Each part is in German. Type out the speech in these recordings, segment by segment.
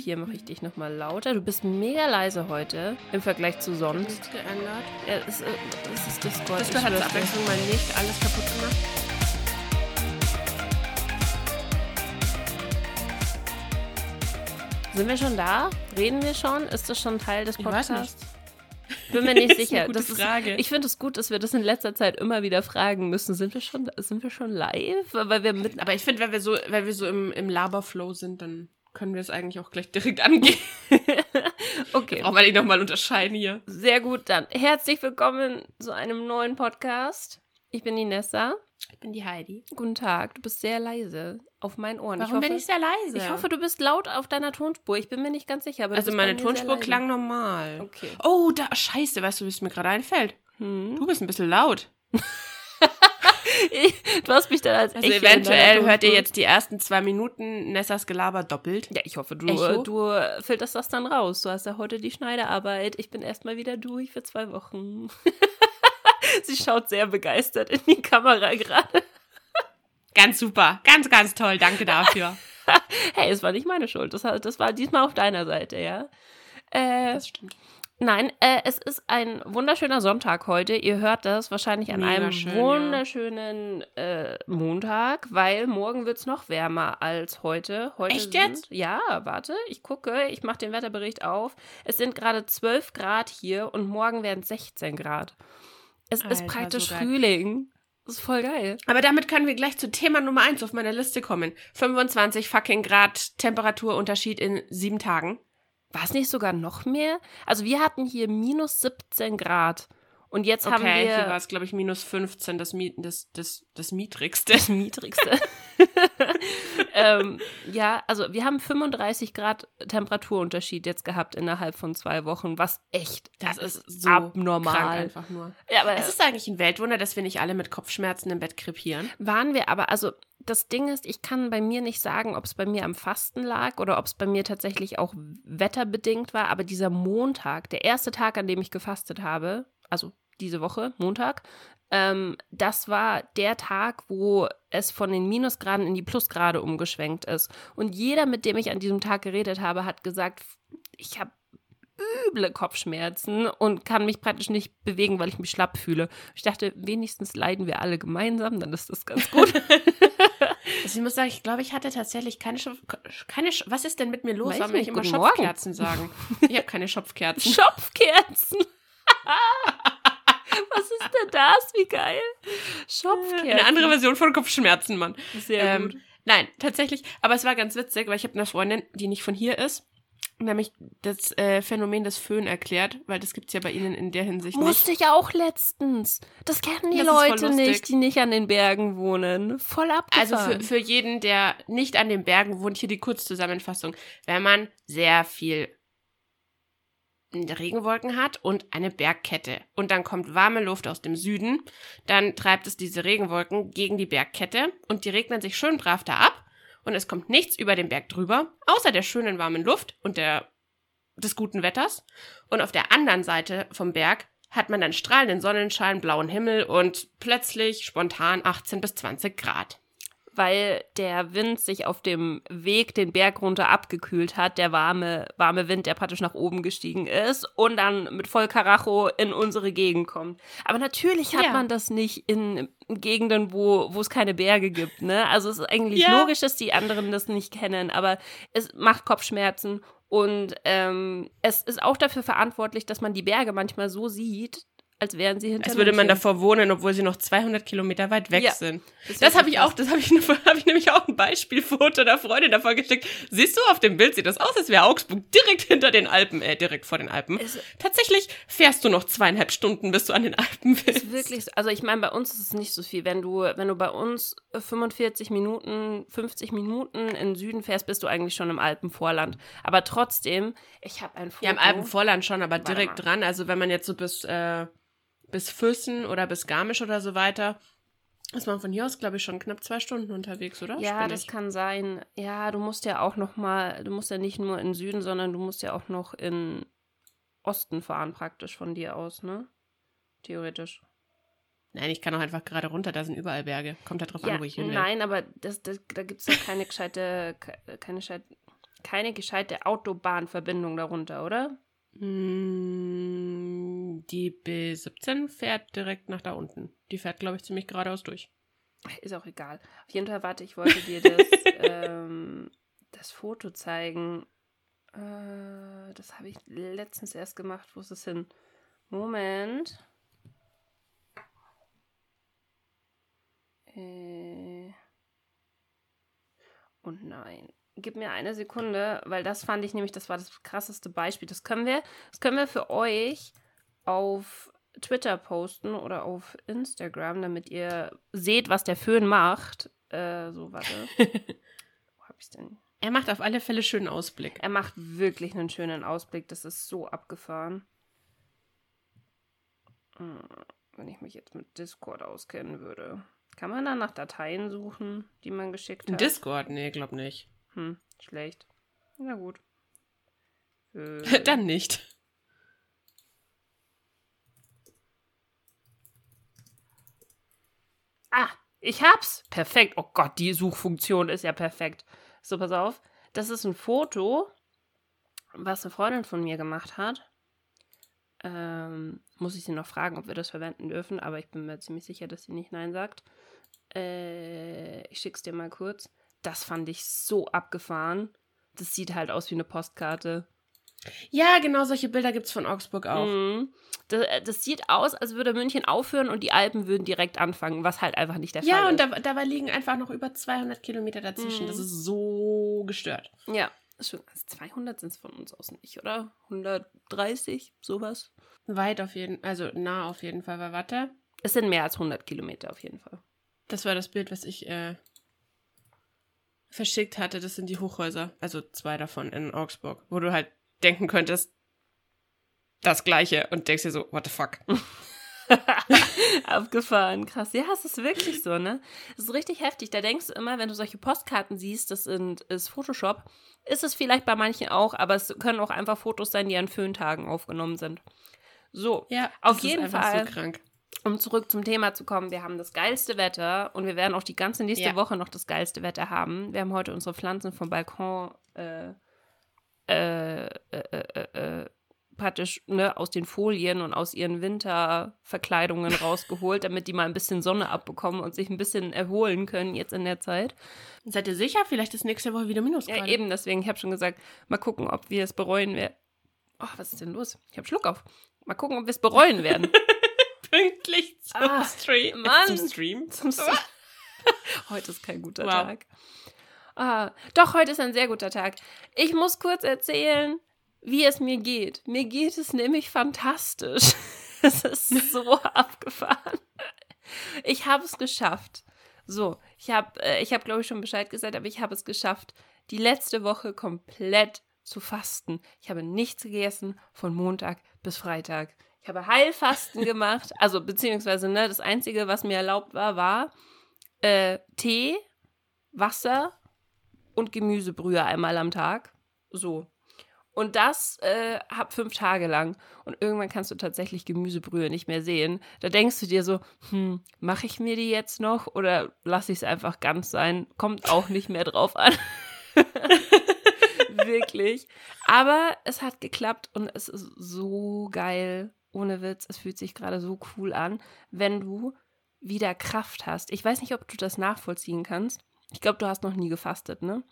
hier mache ich dich nochmal lauter. Du bist mega leise heute im Vergleich zu sonst. Nichts geändert. Ja, es, äh, es ist Discord. Das ich hat. Abwechslung mal nicht alles kaputt gemacht. Sind wir schon da? Reden wir schon? Ist das schon Teil des Podcasts? Bin mir nicht Ist eine sicher. gute das Frage. Ich finde es gut, dass wir das in letzter Zeit immer wieder fragen müssen. Sind wir schon, sind wir schon live? Weil wir mit, Aber ich finde, wenn wir so, wenn wir so im, im Laberflow sind, dann können wir es eigentlich auch gleich direkt angehen. okay. Brauchen wir nicht nochmal unterscheiden hier. Sehr gut, dann herzlich willkommen zu einem neuen Podcast. Ich bin die Nessa. Ich bin die Heidi. Guten Tag. Du bist sehr leise auf meinen Ohren. Warum ich hoffe, bin ich sehr leise? Ich hoffe, du bist laut auf deiner Tonspur. Ich bin mir nicht ganz sicher. Also meine Tonspur klang normal. Okay. Oh, da, scheiße, weißt du, wie es mir gerade einfällt? Hm. Du bist ein bisschen laut. Du hast mich dann als Also Echo eventuell hört ihr jetzt die ersten zwei Minuten Nessas Gelaber doppelt. Ja, ich hoffe, du, Echo? du filterst das dann raus. Du hast ja heute die Schneiderarbeit. Ich bin erstmal wieder durch für zwei Wochen. Sie schaut sehr begeistert in die Kamera gerade. Ganz super, ganz, ganz toll, danke dafür. Hey, es war nicht meine Schuld. Das, das war diesmal auf deiner Seite, ja. Äh, Das stimmt. Nein, äh, es ist ein wunderschöner Sonntag heute. Ihr hört das wahrscheinlich an Mega einem schön, wunderschönen äh, Montag, weil morgen wird es noch wärmer als heute. heute Echt sind, jetzt? Ja, warte, ich gucke, ich mache den Wetterbericht auf. Es sind gerade 12 Grad hier und morgen werden es 16 Grad. Es ist Alter, praktisch so. Frühling. Das ist voll geil. Aber damit können wir gleich zu Thema Nummer eins auf meiner Liste kommen. 25 fucking Grad Temperaturunterschied in sieben Tagen. War es nicht sogar noch mehr? Also wir hatten hier minus 17 Grad. Und jetzt haben Okay, hier war wir es, glaube ich, minus 15, das, Mi das, das, das Mietrigste. das Niedrigste. ähm, ja, also wir haben 35 Grad Temperaturunterschied jetzt gehabt innerhalb von zwei Wochen, was echt Das ist so abnormal. einfach nur. Ja, aber Es ist eigentlich ein Weltwunder, dass wir nicht alle mit Kopfschmerzen im Bett krepieren. waren wir aber, also das Ding ist, ich kann bei mir nicht sagen, ob es bei mir am Fasten lag oder ob es bei mir tatsächlich auch wetterbedingt war, aber dieser Montag, der erste Tag, an dem ich gefastet habe, also diese Woche, Montag, ähm, das war der Tag, wo es von den Minusgraden in die Plusgrade umgeschwenkt ist. Und jeder, mit dem ich an diesem Tag geredet habe, hat gesagt, ich habe üble Kopfschmerzen und kann mich praktisch nicht bewegen, weil ich mich schlapp fühle. Ich dachte, wenigstens leiden wir alle gemeinsam, dann ist das ganz gut. Also ich muss sagen, ich glaube, ich hatte tatsächlich keine Schopf... Keine Sch was ist denn mit mir los, nicht, nicht immer Morgen. Schopfkerzen sagen? Ich habe keine Schopfkerzen. Schopfkerzen. Was ist denn das? Wie geil. Schopfkerzen. Eine andere Version von Kopfschmerzen, Mann. Sehr Ähm, gut. Nein, tatsächlich. Aber es war ganz witzig, weil ich habe eine Freundin, die nicht von hier ist, nämlich das äh, Phänomen des Föhn erklärt, weil das gibt's ja bei ihnen in der Hinsicht nicht. Musste ich auch letztens. Das kennen die Das Leute nicht, die nicht an den Bergen wohnen. Voll Also abgefahren. für, für jeden, der nicht an den Bergen wohnt, hier die Kurzzusammenfassung. Wenn man sehr viel Regenwolken hat und eine Bergkette und dann kommt warme Luft aus dem Süden, dann treibt es diese Regenwolken gegen die Bergkette und die regnen sich schön brav da ab und es kommt nichts über den Berg drüber, außer der schönen warmen Luft und der, des guten Wetters. Und auf der anderen Seite vom Berg hat man dann strahlenden Sonnenschein, blauen Himmel und plötzlich spontan 18 bis 20 Grad. Weil der Wind sich auf dem Weg den Berg runter abgekühlt hat, der warme, warme Wind, der praktisch nach oben gestiegen ist und dann mit voll Karacho in unsere Gegend kommt. Aber natürlich hat Ja. man das nicht in Gegenden, wo, wo es keine Berge gibt, ne? Also es ist eigentlich Ja. logisch, dass die anderen das nicht kennen, aber es macht Kopfschmerzen und ähm, es ist auch dafür verantwortlich, dass man die Berge manchmal so sieht, als wären sie hinter Als würde man davor wohnen, obwohl sie noch 200 Kilometer weit weg Ja. sind. Das Das habe ich auch, das habe ich, hab ich nämlich auch ein Beispielfoto der Freundin davor geschickt. Siehst du, auf dem Bild sieht das aus, als wäre Augsburg direkt hinter den Alpen, äh, direkt vor den Alpen. Es- Tatsächlich fährst du noch zweieinhalb Stunden, bis du an den Alpen bist. ist wirklich, so- also ich meine, bei uns ist es nicht so viel. Wenn du, wenn du bei uns 45 Minuten, 50 Minuten in den Süden fährst, bist du eigentlich schon im Alpenvorland. Aber trotzdem, ich habe ein Foto. Ja, im Alpenvorland schon, aber Warte direkt mal. dran. Also wenn man jetzt so bis, äh, bis Füssen oder bis Garmisch oder so weiter, ist man von hier aus, glaube ich, schon knapp zwei Stunden unterwegs, oder? Ja, das kann sein. Ja, du musst ja auch noch mal, du musst ja nicht nur in Süden, sondern du musst ja auch noch in Osten fahren praktisch von dir aus, ne? Theoretisch. Nein, ich kann auch einfach gerade runter, da sind überall Berge. Kommt da drauf Ja, an, wo ich hin will. nein, aber das, das, da gibt es ja keine gescheite, ke- keine gescheite keine gescheite Autobahnverbindung darunter, oder? Mm, Die B17 fährt direkt nach da unten. Die fährt, glaube ich, ziemlich geradeaus durch. Ist auch egal. Auf jeden Fall, warte, ich wollte dir das, ähm, das Foto zeigen. Äh, das habe ich letztens erst gemacht. Wo ist es hin? Moment. Äh. Und nein. Gib mir eine Sekunde, weil das fand ich nämlich, das war das krasseste Beispiel. Das können wir, das können wir für euch auf Twitter posten oder auf Instagram, damit ihr seht, was der Föhn macht. Äh, so, warte. Wo hab ich's denn? Er macht auf alle Fälle schönen Ausblick. Er macht wirklich einen schönen Ausblick. Das ist so abgefahren. Hm, Wenn ich mich jetzt mit Discord auskennen würde. Kann man da nach Dateien suchen, die man geschickt hat? Discord? Nee, glaub nicht. hm, schlecht. Na gut. Äh, Dann nicht. Ah, ich hab's. Perfekt. Oh Gott, die Suchfunktion ist ja perfekt. So, pass auf. Das ist ein Foto, was eine Freundin von mir gemacht hat. Ähm, muss ich sie noch fragen, ob wir das verwenden dürfen, aber ich bin mir ziemlich sicher, dass sie nicht Nein sagt. Äh, ich schick's dir mal kurz. Das fand ich so abgefahren. Das sieht halt aus wie eine Postkarte. Ja, genau solche Bilder gibt's von Augsburg auch. Mhm. Das, äh, das sieht aus, als würde München aufhören und die Alpen würden direkt anfangen, was halt einfach nicht der Ja, Fall und ist. da, dabei liegen einfach noch über 200 Kilometer dazwischen. Mhm. Das ist so gestört. Ja, also 200 sind es von uns aus nicht, oder? 130, sowas. Weit auf jeden also nah auf jeden Fall. Weil warte, Es sind mehr als 100 Kilometer auf jeden Fall. das war das Bild, was ich äh, verschickt hatte. Das sind die Hochhäuser. Also zwei davon in Augsburg. Wo du halt denken könntest, das gleiche. Und denkst dir so, what the fuck. Abgefahren, krass. Ja, es ist wirklich so, ne? Es ist richtig heftig. Da denkst du immer, wenn du solche Postkarten siehst, das sind, ist Photoshop, ist es vielleicht bei manchen auch, aber es können auch einfach Fotos sein, die an Föhntagen aufgenommen sind. So, Ja, Auf jeden Fall. so krank. um zurück zum Thema zu kommen, wir haben das geilste Wetter und wir werden auch die ganze nächste Ja. Woche noch das geilste Wetter haben. Wir haben heute unsere Pflanzen vom Balkon äh, äh, äh, äh, äh, praktisch ne, aus den Folien und aus ihren Winterverkleidungen rausgeholt, damit die mal ein bisschen Sonne abbekommen und sich ein bisschen erholen können jetzt in der Zeit. Seid ihr sicher? Vielleicht ist nächste Woche wieder Minusgrade. Ja, eben, deswegen, ich habe schon gesagt, mal gucken, ob wir es bereuen werden. Oh, was ist denn los? Ich habe Schluck auf. Mal gucken, ob wir es bereuen werden. Pünktlich zum Ah, Stream. Mann. Zum Stream. Zum S- heute ist kein guter Wow. Tag. Ah, doch, heute ist ein sehr guter Tag. Ich muss kurz erzählen, wie es mir geht. Mir geht es nämlich fantastisch. Es ist so abgefahren. Ich habe es geschafft. So, ich habe, äh, ich habe, glaube ich, schon Bescheid gesagt, aber ich habe es geschafft, die letzte Woche komplett zu fasten. Ich habe nichts gegessen von Montag bis Freitag. Ich habe Heilfasten gemacht, also beziehungsweise ne, das Einzige, was mir erlaubt war, war äh, Tee, Wasser und Gemüsebrühe einmal am Tag. So. Und das äh, hab fünf Tage lang. Und irgendwann kannst du tatsächlich Gemüsebrühe nicht mehr sehen. Da denkst du dir so, hm, mache ich mir die jetzt noch oder lasse ich es einfach ganz sein? Kommt auch nicht mehr drauf an. Wirklich. Aber es hat geklappt und es ist so geil. Ohne Witz, es fühlt sich gerade so cool an, wenn du wieder Kraft hast. Ich weiß nicht, ob du das nachvollziehen kannst. Ich glaube, du hast noch nie gefastet, ne?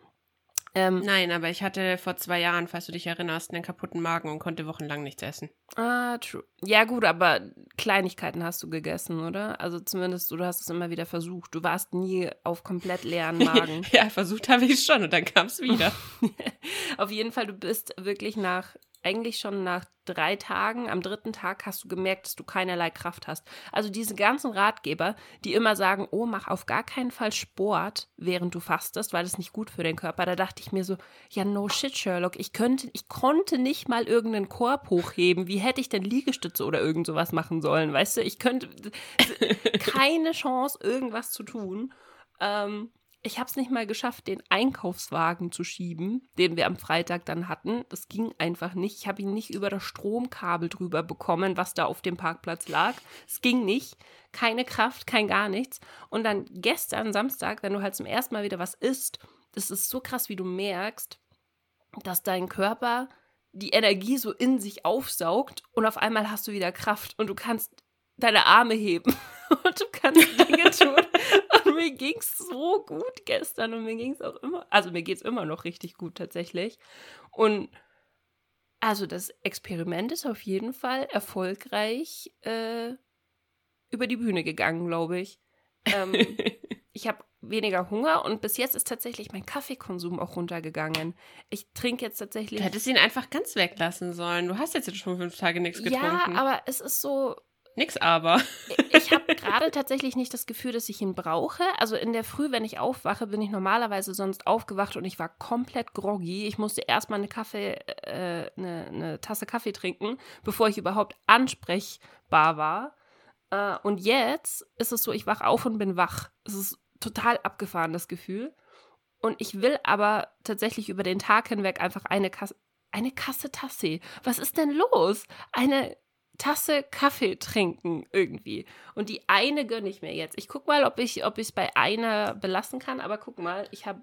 Ähm, Nein, aber ich hatte vor zwei Jahren, falls du dich erinnerst, einen kaputten Magen und konnte wochenlang nichts essen. Ah, true. Ja, gut, aber Kleinigkeiten hast du gegessen, oder? Also zumindest, du hast es immer wieder versucht. Du warst nie auf komplett leeren Magen. ja, versucht habe ich es schon und dann kam es wieder. auf jeden Fall, du bist wirklich nach, eigentlich schon nach drei Tagen, am dritten Tag hast du gemerkt, dass du keinerlei Kraft hast. Also diese ganzen Ratgeber, die immer sagen, oh, mach auf gar keinen Fall Sport, während du fastest, weil das nicht gut für den Körper. Da dachte ich mir so, ja, no shit, Sherlock, ich könnte, ich konnte nicht mal irgendeinen Korb hochheben. Wie hätte ich denn Liegestütze oder irgend sowas machen sollen? Weißt du, ich könnte keine Chance, irgendwas zu tun. Ähm, ich habe es nicht mal geschafft, den Einkaufswagen zu schieben, den wir am Freitag dann hatten. Das ging einfach nicht. Ich habe ihn nicht über das Stromkabel drüber bekommen, was da auf dem Parkplatz lag. Es ging nicht. Keine Kraft, kein gar nichts. Und dann gestern, Samstag, wenn du halt zum ersten Mal wieder was isst, das ist so krass, wie du merkst, dass dein Körper die Energie so in sich aufsaugt und auf einmal hast du wieder Kraft und du kannst deine Arme heben und du kannst Dinge tun. Mir ging es so gut gestern und mir ging es auch immer, also mir geht es immer noch richtig gut tatsächlich. Und also das Experiment ist auf jeden Fall erfolgreich äh, über die Bühne gegangen, glaube ich. Ähm, ich habe weniger Hunger und bis jetzt ist tatsächlich mein Kaffeekonsum auch runtergegangen. Ich trinke jetzt tatsächlich. Du hättest ihn einfach ganz weglassen sollen. Du hast jetzt schon fünf Tage nichts getrunken. Ja, aber es ist so. Nix aber. ich habe gerade tatsächlich nicht das Gefühl, dass ich ihn brauche. Also in der Früh, wenn ich aufwache, bin ich normalerweise sonst aufgewacht und ich war komplett groggy. Ich musste erstmal eine Kaffee, äh, eine, eine Tasse Kaffee trinken, bevor ich überhaupt ansprechbar war. Äh, und jetzt ist es so, ich wach auf und bin wach. Es ist total abgefahren, das Gefühl. Und ich will aber tatsächlich über den Tag hinweg einfach eine Kasse, eine Kasse Tasse. Was ist denn los? Eine Tasse Kaffee trinken irgendwie. Und die eine gönne ich mir jetzt. Ich guck mal, ob ich ob es bei einer belassen kann, aber guck mal, ich habe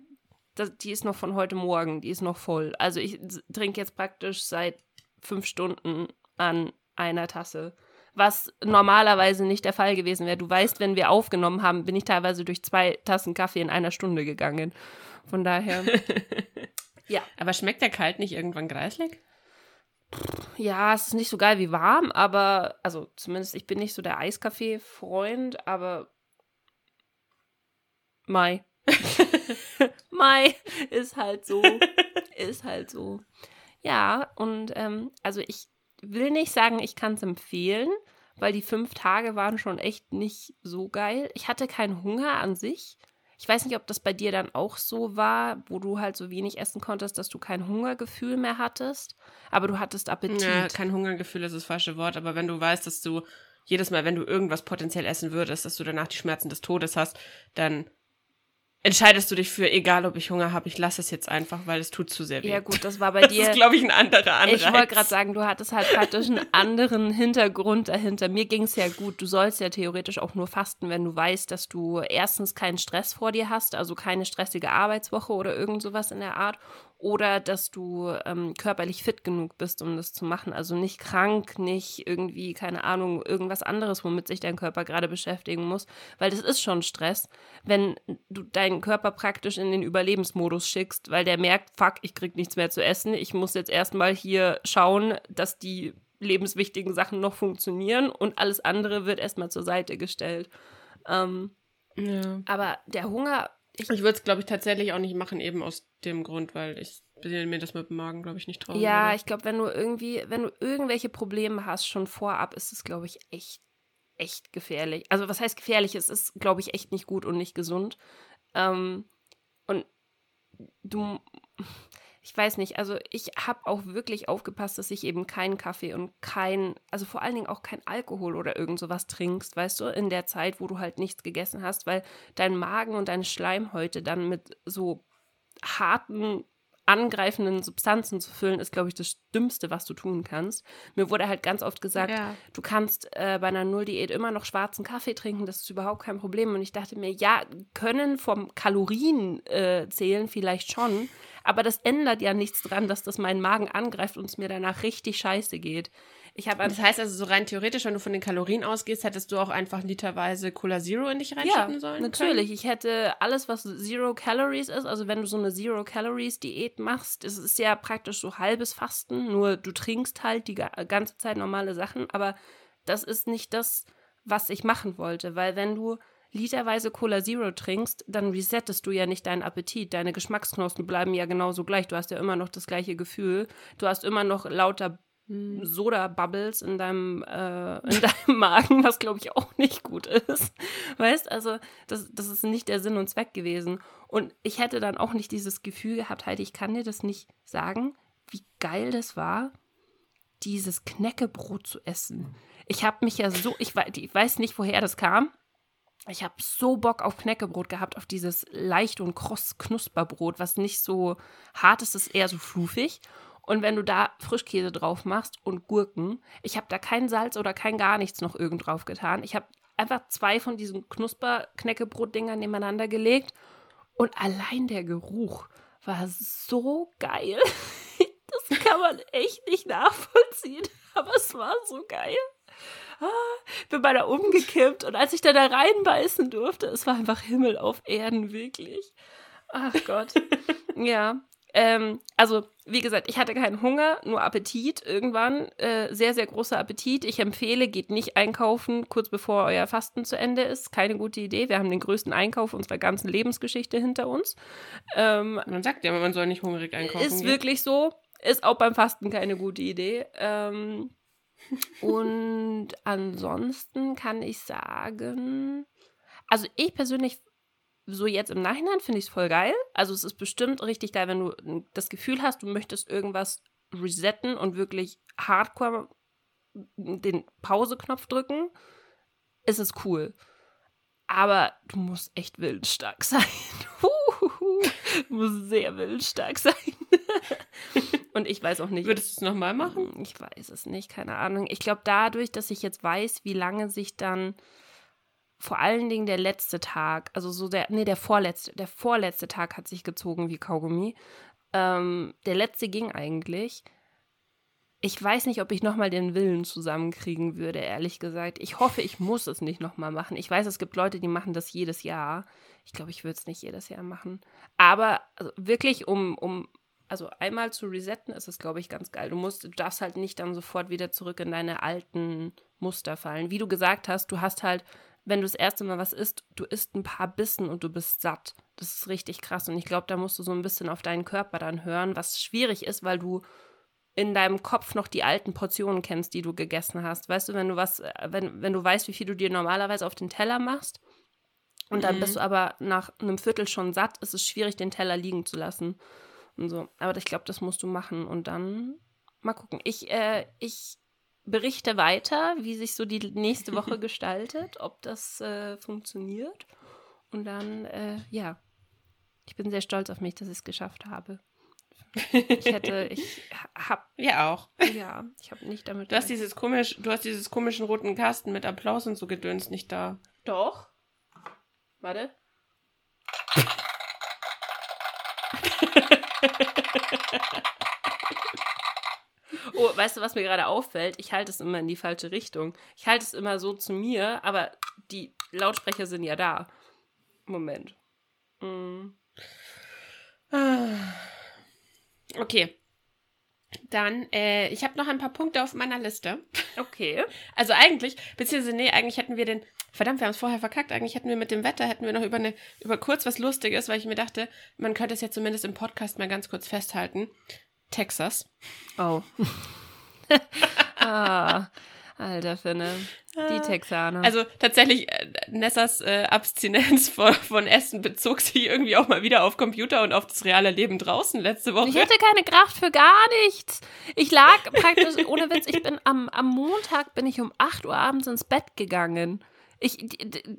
die ist noch von heute Morgen, die ist noch voll. Also ich trinke jetzt praktisch seit fünf Stunden an einer Tasse was normalerweise nicht der Fall gewesen wäre. Du weißt, wenn wir aufgenommen haben, bin ich teilweise durch zwei Tassen Kaffee in einer Stunde gegangen. Von daher. ja. Aber schmeckt der kalt nicht irgendwann greislig? Ja, es ist nicht so geil wie warm, aber, also zumindest ich bin nicht so der Eiskaffee-Freund, aber Mai. Mai ist halt so. Ist halt so. Ja, und ähm, also ich will nicht sagen, ich kann es empfehlen, weil die fünf Tage waren schon echt nicht so geil. Ich hatte keinen Hunger an sich. Ich weiß nicht, ob das bei dir dann auch so war, wo du halt so wenig essen konntest, dass du kein Hungergefühl mehr hattest, aber du hattest Appetit. Ja, kein Hungergefühl ist das falsche Wort, aber wenn du weißt, dass du jedes Mal, wenn du irgendwas potenziell essen würdest, dass du danach die Schmerzen des Todes hast, dann entscheidest du dich für, egal ob ich Hunger habe, ich lasse es jetzt einfach, weil es tut zu sehr weh. Ja gut, das war bei dir. Das ist, glaube ich, ein anderer Anreiz. Ich wollte gerade sagen, du hattest halt praktisch einen anderen Hintergrund dahinter. Mir ging es ja gut. Du sollst ja theoretisch auch nur fasten, wenn du weißt, dass du erstens keinen Stress vor dir hast, also keine stressige Arbeitswoche oder irgend sowas in der Art oder dass du ähm, körperlich fit genug bist, um das zu machen. Also nicht krank, nicht irgendwie, keine Ahnung, irgendwas anderes, womit sich dein Körper gerade beschäftigen muss, weil das ist schon Stress, wenn du deinen Körper praktisch in den Überlebensmodus schickst, weil der merkt, fuck, ich krieg nichts mehr zu essen, ich muss jetzt erstmal hier schauen, dass die lebenswichtigen Sachen noch funktionieren und alles andere wird erstmal zur Seite gestellt. Ähm, ja. Aber der Hunger ich, ich würde es, glaube ich, tatsächlich auch nicht machen, eben aus dem Grund, weil ich mir das mit dem Magen, glaube ich, nicht trauen Ja, würde. ich glaube, wenn du irgendwie, wenn du irgendwelche Probleme hast, schon vorab, ist es, glaube ich, echt, echt gefährlich. Also, was heißt gefährlich? Es ist, glaube ich, echt nicht gut und nicht gesund. Ähm, und du, ich weiß nicht, also ich habe auch wirklich aufgepasst, dass ich eben keinen Kaffee und kein, also vor allen Dingen auch kein Alkohol oder irgend sowas trinkst, weißt du, in der Zeit, wo du halt nichts gegessen hast, weil dein Magen und deine Schleimhäute dann mit so harten angreifenden Substanzen zu füllen, ist, glaube ich, das Dümmste, was du tun kannst. Mir wurde halt ganz oft gesagt, ja. du kannst äh, bei einer Nulldiät immer noch schwarzen Kaffee trinken, das ist überhaupt kein Problem. Und ich dachte mir, ja, können vom Kalorien äh, zählen vielleicht schon, aber das ändert ja nichts dran, dass das meinen Magen angreift und es mir danach richtig scheiße geht. Ich habe das heißt also so rein theoretisch, wenn du von den Kalorien ausgehst, hättest du auch einfach literweise Cola Zero in dich reinschütten ja, sollen? Natürlich, können? ich hätte alles, was Zero Calories ist, also wenn du so eine Zero Calories Diät machst, es ist ja praktisch so halbes Fasten, nur du trinkst halt die ganze Zeit normale Sachen, aber das ist nicht das, was ich machen wollte, weil wenn du literweise Cola Zero trinkst, dann resettest du ja nicht deinen Appetit. Deine Geschmacksknospen bleiben ja genauso gleich. Du hast ja immer noch das gleiche Gefühl. Du hast immer noch lauter hm. Soda-Bubbles in deinem, äh, in deinem Magen, was glaube ich auch nicht gut ist. Weißt, also das, das ist nicht der Sinn und Zweck gewesen. Und ich hätte dann auch nicht dieses Gefühl gehabt, halt, ich kann dir das nicht sagen, wie geil das war, dieses Knäckebrot zu essen. Ich habe mich ja so, ich, ich weiß nicht, woher das kam. Ich habe so Bock auf Knäckebrot gehabt, auf dieses leicht und kross Knusperbrot, was nicht so hart ist, ist eher so fluffig. Und wenn du da Frischkäse drauf machst und Gurken, ich habe da kein Salz oder kein gar nichts noch irgend drauf getan. Ich habe einfach zwei von diesen Knusper-Knäckebrot-Dingern nebeneinander gelegt und allein der Geruch war so geil. Das kann man echt nicht nachvollziehen, aber es war so geil. Ah, bin bei da umgekippt und als ich da da reinbeißen durfte, es war einfach Himmel auf Erden, wirklich. Ach Gott. ja. Ähm, also, wie gesagt, ich hatte keinen Hunger, nur Appetit irgendwann. Äh, sehr, sehr großer Appetit. Ich empfehle, geht nicht einkaufen, kurz bevor euer Fasten zu Ende ist. Keine gute Idee. Wir haben den größten Einkauf unserer ganzen Lebensgeschichte hinter uns. Ähm, man sagt ja, man soll nicht hungrig einkaufen. Ist gehen. wirklich so. Ist auch beim Fasten keine gute Idee. Ähm, und ansonsten kann ich sagen, also ich persönlich so jetzt im Nachhinein finde ich es voll geil. Also es ist bestimmt richtig geil, wenn du das Gefühl hast, du möchtest irgendwas resetten und wirklich hardcore den Pause-Knopf drücken, ist es cool. Aber du musst echt willensstark sein. du musst sehr willensstark sein. und ich weiß auch nicht. Würdest du es nochmal machen? Ich weiß es nicht, keine Ahnung. Ich glaube, dadurch, dass ich jetzt weiß, wie lange sich dann vor allen Dingen der letzte Tag, also so der, nee, der vorletzte, der vorletzte Tag hat sich gezogen wie Kaugummi. Ähm, der letzte ging eigentlich. Ich weiß nicht, ob ich nochmal den Willen zusammenkriegen würde, ehrlich gesagt. Ich hoffe, ich muss es nicht nochmal machen. Ich weiß, es gibt Leute, die machen das jedes Jahr. Ich glaube, ich würde es nicht jedes Jahr machen. Aber also wirklich, um, um, also einmal zu resetten, ist es, glaube ich, ganz geil. Du musst, du darfst halt nicht dann sofort wieder zurück in deine alten Muster fallen. Wie du gesagt hast, du hast halt wenn du das erste Mal was isst, du isst ein paar Bissen und du bist satt. Das ist richtig krass. Und ich glaube, da musst du so ein bisschen auf deinen Körper dann hören, was schwierig ist, weil du in deinem Kopf noch die alten Portionen kennst, die du gegessen hast. Weißt du, wenn du was, wenn, wenn du weißt, wie viel du dir normalerweise auf den Teller machst, und dann mhm. bist du aber nach einem Viertel schon satt, ist es schwierig, den Teller liegen zu lassen. Und so. Aber ich glaube, das musst du machen. Und dann mal gucken. Ich, äh, ich berichte weiter, wie sich so die nächste Woche gestaltet, ob das äh, funktioniert. Und dann, äh, ja, ich bin sehr stolz auf mich, dass ich es geschafft habe. Ich hätte, ich hab. Ja, auch. Ja, ich habe nicht damit. Du hast dieses komisch, du hast dieses komischen roten Kasten mit Applaus und so gedöns nicht da. Doch. Warte. Oh, weißt du, was mir gerade auffällt? Ich halte es immer in die falsche Richtung. Ich halte es immer so zu mir, aber die Lautsprecher sind ja da. Moment. Mhm. Okay. Dann, äh, ich habe noch ein paar Punkte auf meiner Liste. Okay. Also eigentlich, beziehungsweise, nee, eigentlich hätten wir den, verdammt, wir haben es vorher verkackt, eigentlich hätten wir mit dem Wetter, hätten wir noch über, eine, über kurz was Lustiges, weil ich mir dachte, man könnte es ja zumindest im Podcast mal ganz kurz festhalten. Texas. Oh. ah, alter Finne. Die Texaner. Also tatsächlich, äh, Nessas äh, Abstinenz von, von, Essen bezog sich irgendwie auch mal wieder auf Computer und auf das reale Leben draußen letzte Woche. Ich hatte keine Kraft für gar nichts. Ich lag praktisch, ohne Witz, ich bin am, am Montag bin ich um 8 Uhr abends ins Bett gegangen. Ich,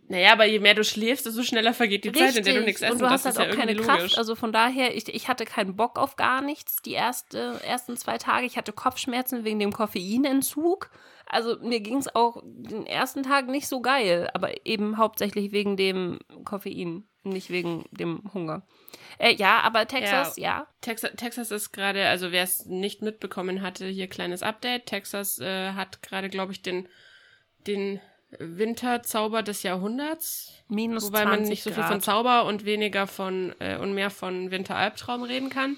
naja, aber je mehr du schläfst, desto schneller vergeht die Richtig. Zeit, in der du nichts essen Und du hast halt auch ja keine Kraft. Logisch. Also von daher, ich, ich hatte keinen Bock auf gar nichts die erste, ersten zwei Tage. Ich hatte Kopfschmerzen wegen dem Koffeinentzug. Also mir ging es auch den ersten Tag nicht so geil, aber eben hauptsächlich wegen dem Koffein, nicht wegen dem Hunger. Äh, ja, aber Texas, ja. ja. Texas, Texas ist gerade, also wer es nicht mitbekommen hatte, hier kleines Update. Texas äh, hat gerade, glaube ich, den, den Winterzauber des Jahrhunderts. Minus Wobei man nicht so viel Grad. von Zauber und weniger von äh, und mehr von Winteralbtraum reden kann.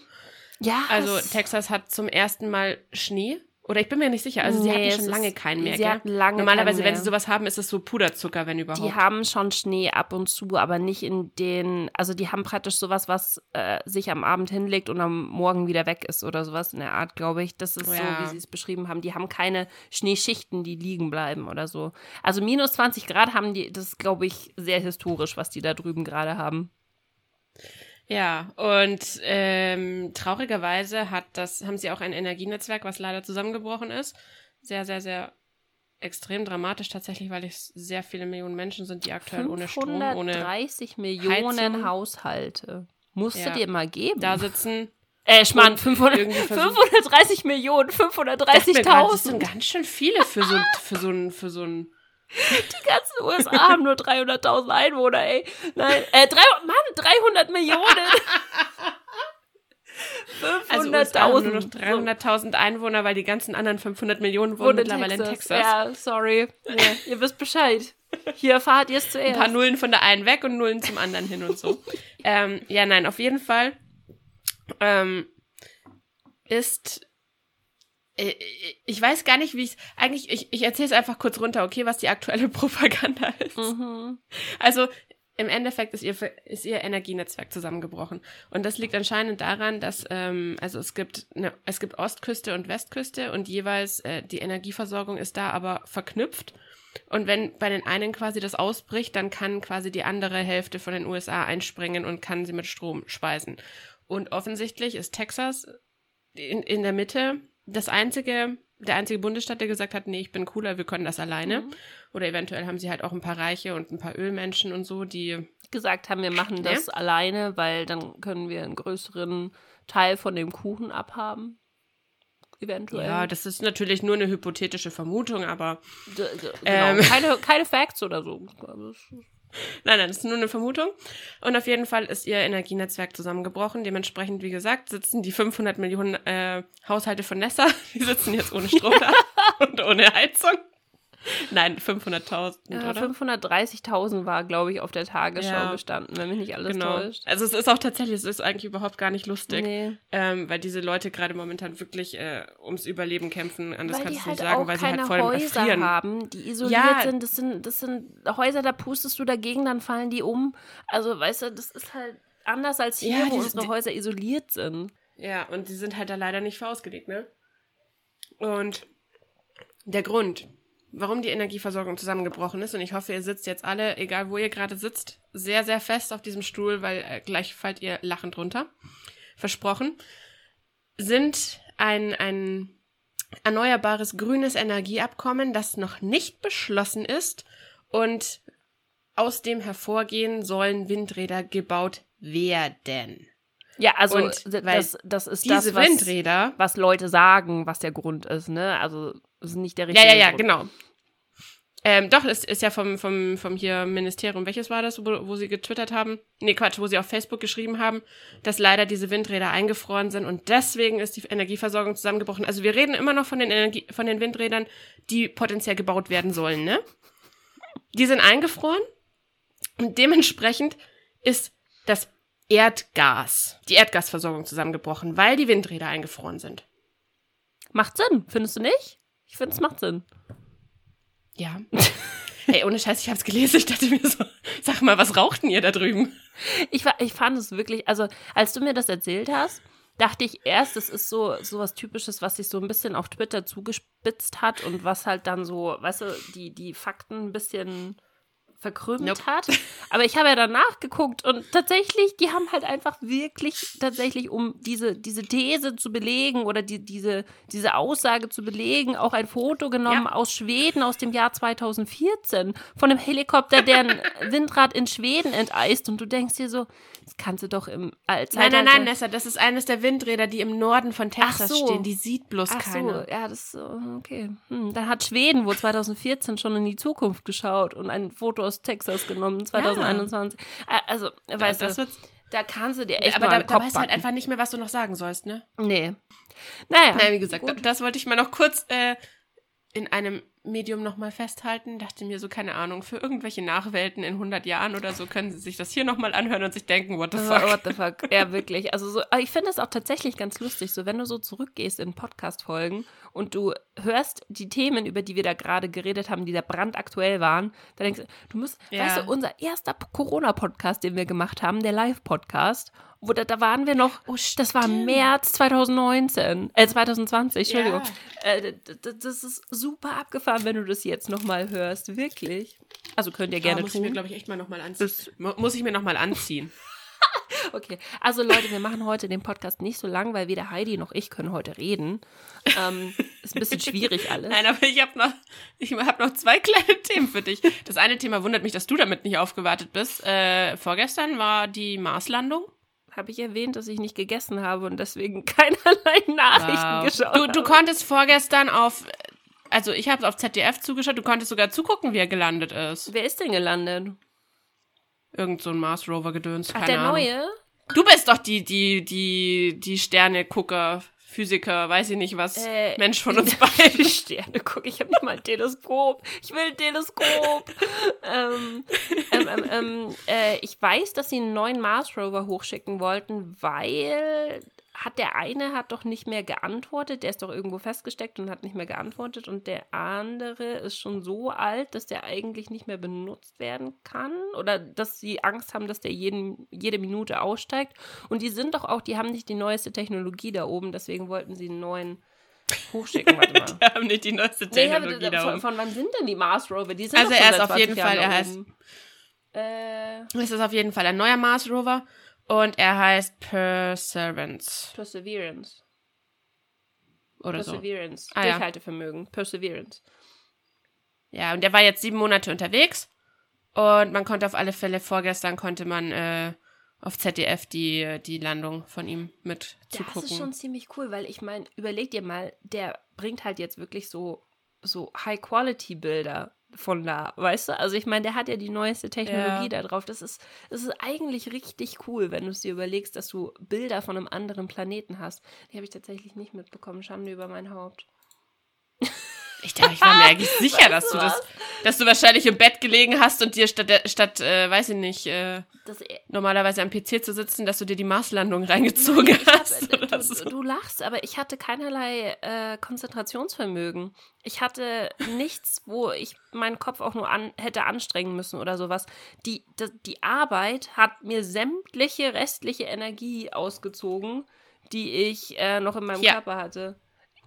Ja. Also Texas hat zum ersten Mal Schnee Oder ich bin mir nicht sicher. Also sie Nee, hatten schon lange keinen mehr. sie gell? hatten lange Normalerweise, wenn sie sowas haben, ist es so Puderzucker, wenn überhaupt. Die haben schon Schnee ab und zu, aber nicht in den, also die haben praktisch sowas, was äh, sich am Abend hinlegt und am Morgen wieder weg ist oder sowas in der Art, glaube ich. Das ist so, Ja. wie sie es beschrieben haben. Die haben keine Schneeschichten, die liegen bleiben oder so. Also minus 20 Grad haben die, das ist, glaube ich, sehr historisch, was die da drüben gerade haben. Ja, und ähm, traurigerweise hat das, haben sie auch ein Energienetzwerk, was leider zusammengebrochen ist. Sehr, sehr, sehr extrem dramatisch tatsächlich, weil es sehr viele Millionen Menschen sind, die aktuell ohne Strom, ohne 530 Millionen Heizung. Haushalte. Musst Ja. dir mal geben. da sitzen. äh, Schmarrn, und 500, irgendwie versuchen- 530 Millionen, Dachte mir grad, Das sind 530.000. ganz schön viele für so, für so ein, für so ein. Die ganzen USA haben nur 300.000 Einwohner, ey. Nein, äh, 300, Mann, 300 Millionen. Also USA haben nur noch 300.000 Einwohner, weil die ganzen anderen 500 Millionen wohnen mittlerweile in Texas. Ja, sorry. Ja, ihr wisst Bescheid. Hier erfahrt ihr es zuerst. Ein paar Nullen von der einen weg und Nullen zum anderen hin und so. ähm, ja, nein, auf jeden Fall ähm, ist ich weiß gar nicht, wie ich eigentlich, ich, ich erzähle es einfach kurz runter, okay, was die aktuelle Propaganda ist. Mhm. Also im Endeffekt ist ihr, ist ihr Energienetzwerk zusammengebrochen. Und das liegt anscheinend daran, dass, ähm, also es gibt, eine, es gibt Ostküste und Westküste und jeweils äh, die Energieversorgung ist da aber verknüpft. Und wenn bei den einen quasi das ausbricht, dann kann quasi die andere Hälfte von den USA einspringen und kann sie mit Strom speisen. Und offensichtlich ist Texas in, in der Mitte das einzige, der einzige Bundesstaat, der gesagt hat, nee, ich bin cooler, wir können das alleine. Mhm. Oder eventuell haben sie halt auch ein paar Reiche und ein paar Ölmenschen und so, die gesagt haben, wir machen das ja. alleine, weil dann können wir einen größeren Teil von dem Kuchen abhaben. Eventuell. Ja, das ist natürlich nur eine hypothetische Vermutung, aber. D genau. ähm, keine, keine Facts oder so. Nein, nein, das ist nur eine Vermutung. Und auf jeden Fall ist ihr Energienetzwerk zusammengebrochen. Dementsprechend, wie gesagt, sitzen die 500 Millionen äh, Haushalte von Nessa, die sitzen jetzt ohne Strom da und ohne Heizung. Nein, 500.000, ja, oder? 530.000 war, glaube ich, auf der Tagesschau ja. gestanden, wenn mich nicht alles genau. täuscht. Also es ist auch tatsächlich, es ist eigentlich überhaupt gar nicht lustig, nee. ähm, weil diese Leute gerade momentan wirklich äh, ums Überleben kämpfen, anders weil kannst du halt sagen, weil sie halt voll Häuser erfrieren. haben, die isoliert ja. sind. Das sind. Das sind Häuser, da pustest du dagegen, dann fallen die um. Also, weißt du, das ist halt anders als hier, ja, wo unsere die, Häuser isoliert sind. Ja, und die sind halt da leider nicht für ausgelegt, ne? Und der Grund, warum die Energieversorgung zusammengebrochen ist. Und ich hoffe, ihr sitzt jetzt alle, egal wo ihr gerade sitzt, sehr, sehr fest auf diesem Stuhl, weil äh, gleich fallt ihr lachend runter. Versprochen. Sind ein, ein erneuerbares grünes Energieabkommen, das noch nicht beschlossen ist und aus dem hervorgehen sollen Windräder gebaut werden. Ja, also und das, das ist diese das, was, Windräder, was Leute sagen, was der Grund ist, ne? Also das ist nicht der richtige Ja, ja, ja, Grund. genau. Ähm, doch, es ist ja vom, vom, vom hier Ministerium, welches war das, wo, wo sie getwittert haben? Nee, Quatsch, wo sie auf Facebook geschrieben haben, dass leider diese Windräder eingefroren sind und deswegen ist die Energieversorgung zusammengebrochen. Also wir reden immer noch von den, Energie von den Windrädern, die potenziell gebaut werden sollen, ne? Die sind eingefroren und dementsprechend ist das Erdgas, die Erdgasversorgung zusammengebrochen, weil die Windräder eingefroren sind. Macht Sinn, findest du nicht? Ich finde, es macht Sinn. Ja. Ey, ohne Scheiß, ich hab's gelesen. Ich dachte mir so, sag mal, was rauchten ihr da drüben? Ich, ich fand es wirklich, also als du mir das erzählt hast, dachte ich erst, es ist so, so was Typisches, was sich so ein bisschen auf Twitter zugespitzt hat und was halt dann so, weißt du, die, die Fakten ein bisschen verkrümmt nope. hat. Aber ich habe ja danach geguckt und tatsächlich, die haben halt einfach wirklich tatsächlich, um diese, diese These zu belegen oder die, diese, diese Aussage zu belegen, auch ein Foto genommen ja. aus Schweden aus dem Jahr 2014 von einem Helikopter, der ein Windrad in Schweden enteist und du denkst dir so, das kannst du doch im Zeitalter... Nein, nein, nein, Nessa, das ist eines der Windräder, die im Norden von Texas so. stehen. Die sieht bloß Ach keiner. So, ja, das ist so, okay. Hm, dann hat Schweden wohl 2014 schon in die Zukunft geschaut und ein Foto aus Texas genommen, 2021. Ja. Also, weißt das du, da kannst du dir echt Aber da, da weißt du halt einfach nicht mehr, was du noch sagen sollst, ne? Nee. Naja. Naja, wie gesagt, gut. das wollte ich mal noch kurz äh, in einem Medium nochmal festhalten. Dachte mir so, keine Ahnung, für irgendwelche Nachwelten in 100 Jahren oder so können sie sich das hier nochmal anhören und sich denken, what the fuck. What the fuck, ja wirklich. Also so, ich finde es auch tatsächlich ganz lustig, so wenn du so zurückgehst in Podcast-Folgen und du hörst die Themen, über die wir da gerade geredet haben, die da brandaktuell waren, dann denkst du, du musst, ja. weißt du, unser erster Corona-Podcast, den wir gemacht haben, der Live-Podcast, wo da, da waren wir noch, oh, das war März 2019, äh 2020, Entschuldigung. Ja. Äh, das ist super abgefahren, wenn du das jetzt nochmal hörst, wirklich. Also könnt ihr gerne oh, muss tun. Muss ich mir, glaube ich, echt mal nochmal anziehen. muss ich mir nochmal anziehen. okay, also Leute, wir machen heute den Podcast nicht so lang, weil weder Heidi noch ich können heute reden. Ähm, ist ein bisschen schwierig alles. Nein, aber ich habe noch, ich hab noch zwei kleine Themen für dich. Das eine Thema wundert mich, dass du damit nicht aufgewartet bist. Äh, vorgestern war die Marslandung habe ich erwähnt, dass ich nicht gegessen habe und deswegen keinerlei Nachrichten wow. geschaut du, du konntest vorgestern auf, also ich habe es auf ZDF zugeschaut, du konntest sogar zugucken, wie er gelandet ist. Wer ist denn gelandet? Irgend so ein Mars Rover gedöns. Ach, der Ahnung. neue? Du bist doch die, die, die, die Sternegucker, Physiker, weiß ich nicht was. Äh, Mensch von uns beiden. Sterne guck, ich habe nicht mal ein Teleskop. Ich will ein Teleskop. ähm, ähm, ähm, ähm, äh, ich weiß, dass sie einen neuen Mars Rover hochschicken wollten, weil hat der eine hat doch nicht mehr geantwortet, der ist doch irgendwo festgesteckt und hat nicht mehr geantwortet und der andere ist schon so alt, dass der eigentlich nicht mehr benutzt werden kann oder dass sie Angst haben, dass der jeden, jede Minute aussteigt und die sind doch auch, die haben nicht die neueste Technologie da oben, deswegen wollten sie einen neuen hochschicken, warte mal. Die haben nicht die neueste Nee, Technologie aber da von, oben. von wann sind denn die Mars Rover? Die sind Also er ist auf jeden 20 Fall, Jahren er heißt-. Äh, Es ist auf jeden Fall ein neuer Mars Rover und er heißt Perseverance Perseverance. oder so. Perseverance. Ah, ja. Durchhaltevermögen. Perseverance. Ja, und der war jetzt sieben Monate unterwegs und man konnte auf alle Fälle vorgestern konnte man äh, auf ZDF die, die Landung von ihm mit Das zugucken. ist schon ziemlich cool, weil ich meine, überleg dir mal, der bringt halt jetzt wirklich so, so High-Quality-Bilder von da, weißt du? Also ich meine, der hat ja die neueste Technologie da drauf. Das ist, das ist eigentlich richtig cool, wenn du es dir überlegst, dass du Bilder von einem anderen Planeten hast. Die habe ich tatsächlich nicht mitbekommen. Schande über mein Haupt. Ich, dachte, ich war mir eigentlich sicher, dass du du das, was? dass du wahrscheinlich im Bett gelegen hast und dir statt, statt äh, weiß ich nicht, äh, Das, normalerweise am PC zu sitzen, dass du dir die Marslandung reingezogen hab, hast. oder du, so. du lachst, aber ich hatte keinerlei äh, Konzentrationsvermögen. Ich hatte nichts, wo ich meinen Kopf auch nur an, hätte anstrengen müssen oder sowas. Die, die, die Arbeit hat mir sämtliche restliche Energie ausgezogen, die ich äh, noch in meinem Ja. Körper hatte.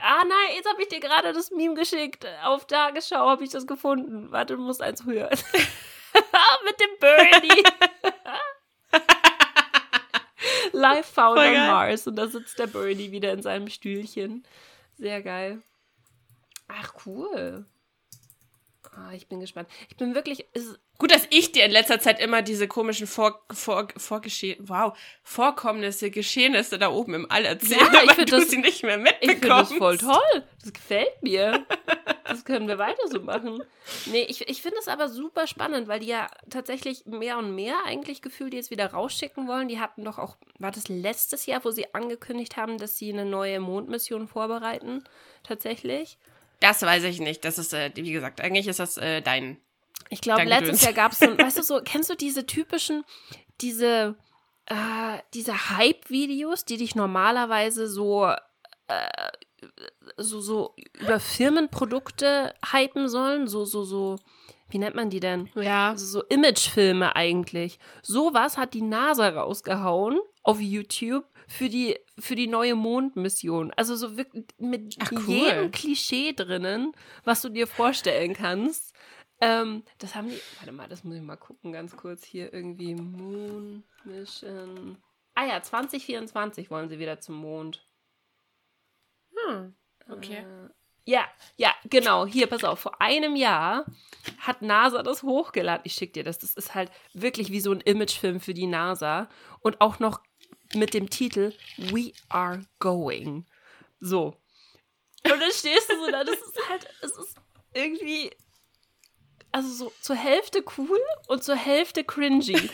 Ah nein, jetzt habe ich dir gerade das Meme geschickt. Auf Tagesschau habe ich das gefunden. Warte, du musst eins hören. Mit dem Birdie. Live found Voll on geil. Mars. Und da sitzt der Birdie wieder in seinem Stühlchen. Sehr geil. Ach, cool. Ah, ich bin gespannt. Ich bin wirklich. Gut, dass ich dir in letzter Zeit immer diese komischen Vor Vor Vorgesche wow, Vorkommnisse, Geschehnisse da oben im All erzähle, Ja, ich weil du das- sie nicht mehr ich finde mitbekommst. das voll toll. Das gefällt mir. Das können wir weiter so machen. Nee, ich, ich finde es aber super spannend, weil die ja tatsächlich mehr und mehr eigentlich gefühlt jetzt wieder rausschicken wollen. Die hatten doch auch, war das letztes Jahr, wo sie angekündigt haben, dass sie eine neue Mondmission vorbereiten? Tatsächlich. Das weiß ich nicht. Das ist, äh, wie gesagt, eigentlich ist das äh, dein. Ich glaube, letztes. Jahr gab es so, weißt du, so, kennst du diese typischen, diese, äh, diese Hype-Videos, die dich normalerweise so, äh, so, so über Firmenprodukte hypen sollen? So, so, so, wie nennt man die denn? Ja. So Imagefilme eigentlich. Sowas hat die NASA rausgehauen auf YouTube für die, für die neue Mondmission. Also so wirklich mit Ach, cool. jedem Klischee drinnen, was du dir vorstellen kannst. Ähm, das haben die, warte mal, das muss ich mal gucken, ganz kurz hier irgendwie Moon Mission. Ah ja, 2024 wollen sie wieder zum Mond. Hm. Okay. Äh, ja, ja, genau. Hier, pass auf. Vor einem Jahr hat NASA das hochgeladen. Ich schick dir das. Das ist halt wirklich wie so ein Imagefilm für die NASA. Und auch noch mit dem Titel We Are Going. So. Und dann stehst du so da. Das ist halt, es ist irgendwie, also so zur Hälfte cool und zur Hälfte cringy.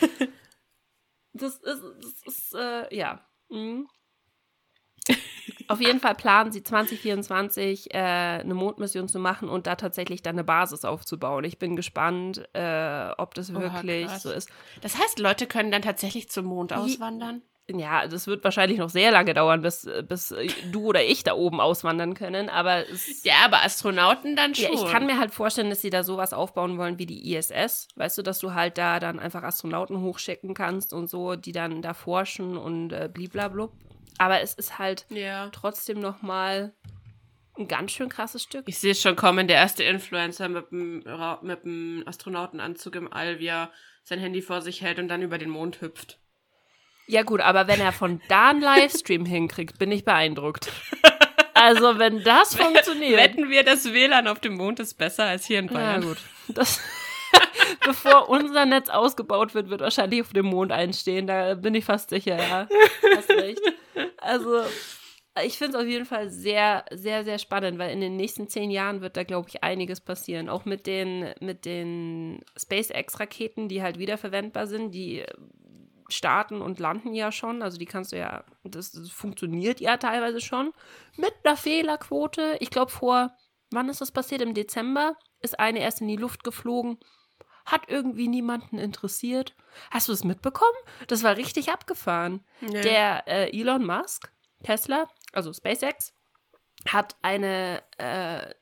Das ist, das ist, äh, ja. Mhm. Auf jeden Fall planen sie 2024 äh, eine Mondmission zu machen und da tatsächlich dann eine Basis aufzubauen. Ich bin gespannt, äh, ob das Oha, wirklich krass. so ist. Das heißt, Leute können dann tatsächlich zum Mond auswandern? Ja, das wird wahrscheinlich noch sehr lange dauern, bis, bis äh, du oder ich da oben auswandern können. Aber es, Ja, aber Astronauten dann schon. ja, ich kann mir halt vorstellen, dass sie da sowas aufbauen wollen wie die ISS. Weißt du, dass du halt da dann einfach Astronauten hochschicken kannst und so, die dann da forschen und äh, bliblablub. Aber es ist halt Ja. trotzdem noch mal ein ganz schön krasses Stück. Ich sehe es schon kommen, der erste Influencer mit dem, mit dem Astronautenanzug im All, wie er sein Handy vor sich hält und dann über den Mond hüpft. Ja gut, aber wenn er von da einen Livestream hinkriegt, bin ich beeindruckt. Also wenn das funktioniert. Wetten wir, das WLAN auf dem Mond ist besser als hier in Ja Bayern. gut. Das, bevor unser Netz ausgebaut wird, wird wahrscheinlich auf dem Mond einstehen. Da bin ich fast sicher, ja. Hast recht. Also ich finde es auf jeden Fall sehr, sehr, sehr spannend, weil in den nächsten zehn Jahren wird da, glaube ich, einiges passieren. Auch mit den, mit den SpaceX-Raketen, die halt wiederverwendbar sind, die starten und landen ja schon. Also die kannst du ja, das, das funktioniert ja teilweise schon. Mit einer Fehlerquote. Ich glaube, vor, wann ist das passiert? Im Dezember ist eine erst in die Luft geflogen. Hat irgendwie niemanden interessiert. Hast du es mitbekommen? Das war richtig abgefahren. Nee. Der äh, Elon Musk, Tesla, also SpaceX, hat eine, äh,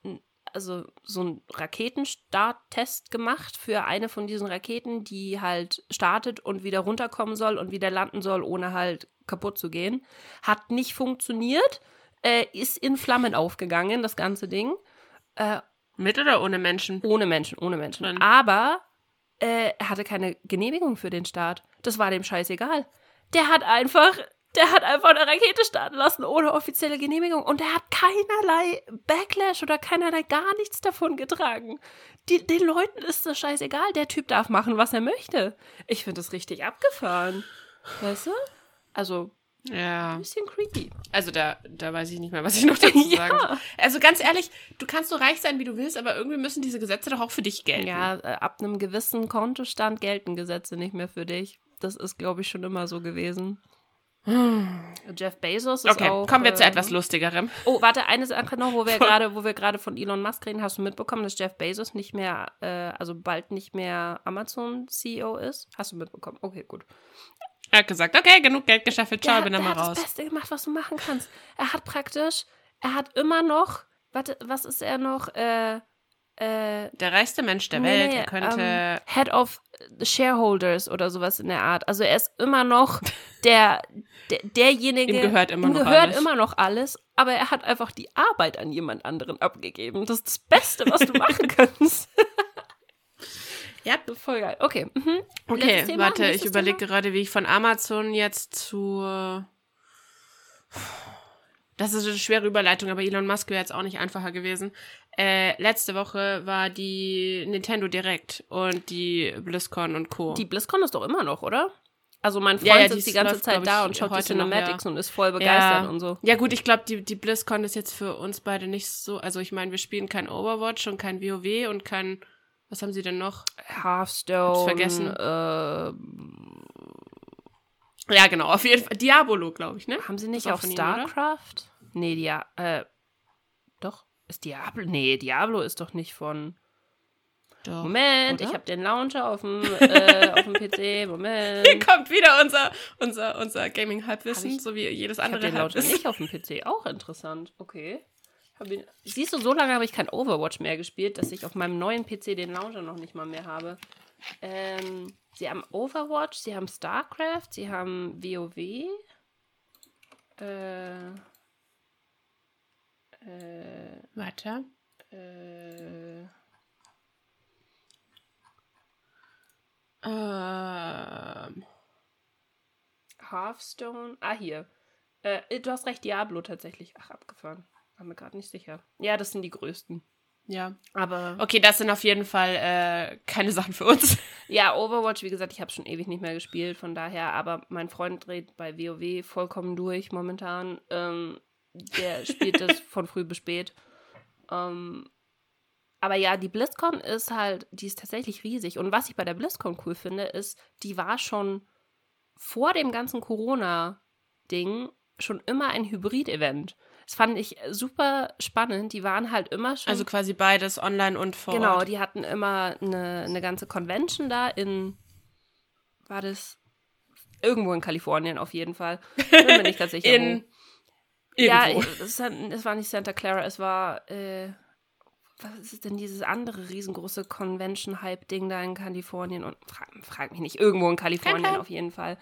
also so einen Raketenstarttest gemacht für eine von diesen Raketen, die halt startet und wieder runterkommen soll und wieder landen soll, ohne halt kaputt zu gehen. Hat nicht funktioniert, äh, ist in Flammen aufgegangen, das ganze Ding. Äh, Mit oder ohne Menschen? ohne Menschen, ohne Menschen. Dann- Aber äh, er hatte keine Genehmigung für den Start. Das war dem scheißegal. Der hat einfach, der hat einfach eine Rakete starten lassen ohne offizielle Genehmigung und er hat keinerlei Backlash oder keinerlei gar nichts davon getragen. Die, den Leuten ist das scheißegal. Der Typ darf machen, was er möchte. Ich finde das richtig abgefahren. Weißt du? Also, Ja. ein bisschen creepy. Also da, da weiß ich nicht mehr, was ich noch dazu Ja. sagen soll. Also ganz ehrlich, du kannst so reich sein, wie du willst, aber irgendwie müssen diese Gesetze doch auch für dich gelten. Ja, äh, ab einem gewissen Kontostand gelten Gesetze nicht mehr für dich. Das ist, glaube ich, schon immer so gewesen. Jeff Bezos ist Okay, auch. kommen wir zu äh, etwas Lustigerem. Oh, warte, eine Sache noch, wo wir gerade, wo wir gerade von Elon Musk reden, hast du mitbekommen, dass Jeff Bezos nicht mehr, äh, also bald nicht mehr Amazon CEO ist? Hast du mitbekommen? Okay, gut. Er hat gesagt, okay, genug Geld gescheffelt, ciao, der, bin dann mal hat das raus. Beste gemacht, was du machen kannst. Er hat praktisch, er hat immer noch, warte, was ist er noch? Äh, äh, Der reichste Mensch der Nee, Welt, er könnte... ähm, Head of Shareholders oder sowas in der Art. Also er ist immer noch der, der derjenige. Ihm gehört immer ihm noch gehört alles. immer noch alles, aber er hat einfach die Arbeit an jemand anderen abgegeben. Das ist das Beste, was du machen kannst. ja, Voll geil. Okay. Mhm. Okay, Thema? warte, ich überlege gerade, wie ich von Amazon jetzt zu. Das ist eine schwere Überleitung, aber Elon Musk wäre jetzt auch nicht einfacher gewesen. Äh, letzte Woche war die Nintendo Direct und die BlizzCon und Co. Die BlizzCon ist doch immer noch, oder? Also mein Freund Ja, ja, die sitzt die ganze läuft, Zeit da und schaut die heute noch, Cinematics ja. und ist voll begeistert und so. ja gut, ich glaube, die, die BlizzCon ist jetzt für uns beide nicht so. Also ich meine, wir spielen kein Overwatch und kein WoW und kein. Was haben sie denn noch? Hearthstone. Hab's vergessen. Äh, Ja, genau, auf jeden Fall. Diabolo, glaube ich, ne? Haben sie nicht auch von ihnen, oder? StarCraft? Nee, Dia äh. Ist Diablo? Nee, Diablo ist doch nicht von. Doch. Moment, oder? ich habe den Launcher auf dem, äh, auf dem PC. Moment. Hier kommt wieder unser, unser, unser Gaming-Halbwissen, so wie jedes Ich habe andere den Launcher nicht auf dem PC. Auch interessant. Okay. Ihn, siehst du, so lange habe ich kein Overwatch mehr gespielt, dass ich auf meinem neuen PC den Launcher noch nicht mal mehr habe. Ähm, sie haben Overwatch, sie haben StarCraft, sie haben WoW. Äh. Äh. Warte. Äh. Ähm, Hearthstone. Ah, hier. Äh, du hast recht, Diablo tatsächlich. Ach, abgefahren. War mir gerade nicht sicher. Ja, das sind die größten. ja. Aber. Okay, das sind auf jeden Fall äh, keine Sachen für uns. Ja, Overwatch, wie gesagt, ich habe schon ewig nicht mehr gespielt, von daher, aber mein Freund dreht bei WoW vollkommen durch momentan. Ähm, der spielt das von früh bis spät. Ähm, aber ja, die BlizzCon ist halt, die ist tatsächlich riesig. Und was ich bei der BlizzCon cool finde, ist, die war schon vor dem ganzen Corona-Ding schon immer ein Hybrid-Event. Das fand ich super spannend. Die waren halt immer schon. Also quasi beides, online und vor Genau, Ort. die hatten immer eine, eine ganze Convention da in, war das irgendwo in Kalifornien auf jeden Fall. Bin mir nicht ganz sicher. In wo. Ja, irgendwo. es, war nicht Santa Clara, es war, äh, was ist denn dieses andere riesengroße Convention-Hype-Ding da in Kalifornien? Und frag, frag mich nicht, irgendwo in Kalifornien Plan. auf jeden Fall.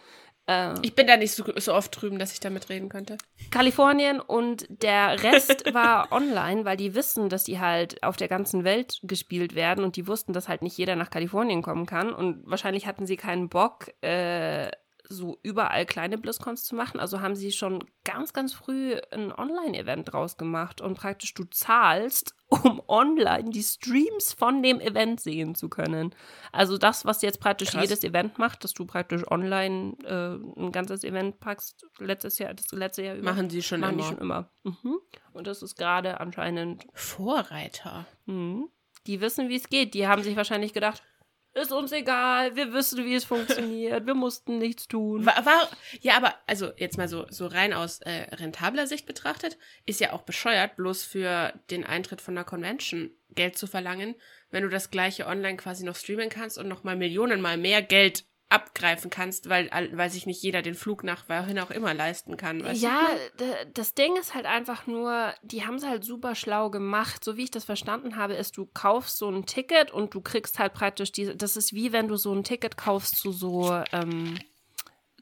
Äh, Ich bin da nicht so, so oft drüben, dass ich damit reden könnte. Kalifornien und der Rest war online, weil die wissen, dass die halt auf der ganzen Welt gespielt werden und die wussten, dass halt nicht jeder nach Kalifornien kommen kann und wahrscheinlich hatten sie keinen Bock, äh, so überall kleine BlizzCons zu machen. Also haben sie schon ganz, ganz früh ein Online-Event draus gemacht und praktisch du zahlst, um online die Streams von dem Event sehen zu können. Also das, was jetzt praktisch Krass. jedes Event macht, dass du praktisch online äh, ein ganzes Event packst, letztes Jahr, das letzte Jahr über. Machen sie schon Machen immer. die schon immer. Mhm. Und das ist gerade anscheinend. Vorreiter. Mhm. Die wissen, wie es geht. Die haben sich wahrscheinlich gedacht, ist uns egal, wir wissen, wie es funktioniert, wir mussten nichts tun. War, war, ja, aber also jetzt mal so, so rein aus äh, rentabler Sicht betrachtet, ist ja auch bescheuert, bloß für den Eintritt von einer Convention Geld zu verlangen, wenn du das gleiche online quasi noch streamen kannst und noch mal Millionen mal mehr Geld abgreifen kannst, weil, weil sich nicht jeder den Flug nach wohin auch immer leisten kann. Weißt ja, das Ding ist halt einfach nur, die haben es halt super schlau gemacht. So wie ich das verstanden habe, ist, du kaufst so ein Ticket und du kriegst halt praktisch diese, das ist wie wenn du so ein Ticket kaufst zu so, ähm,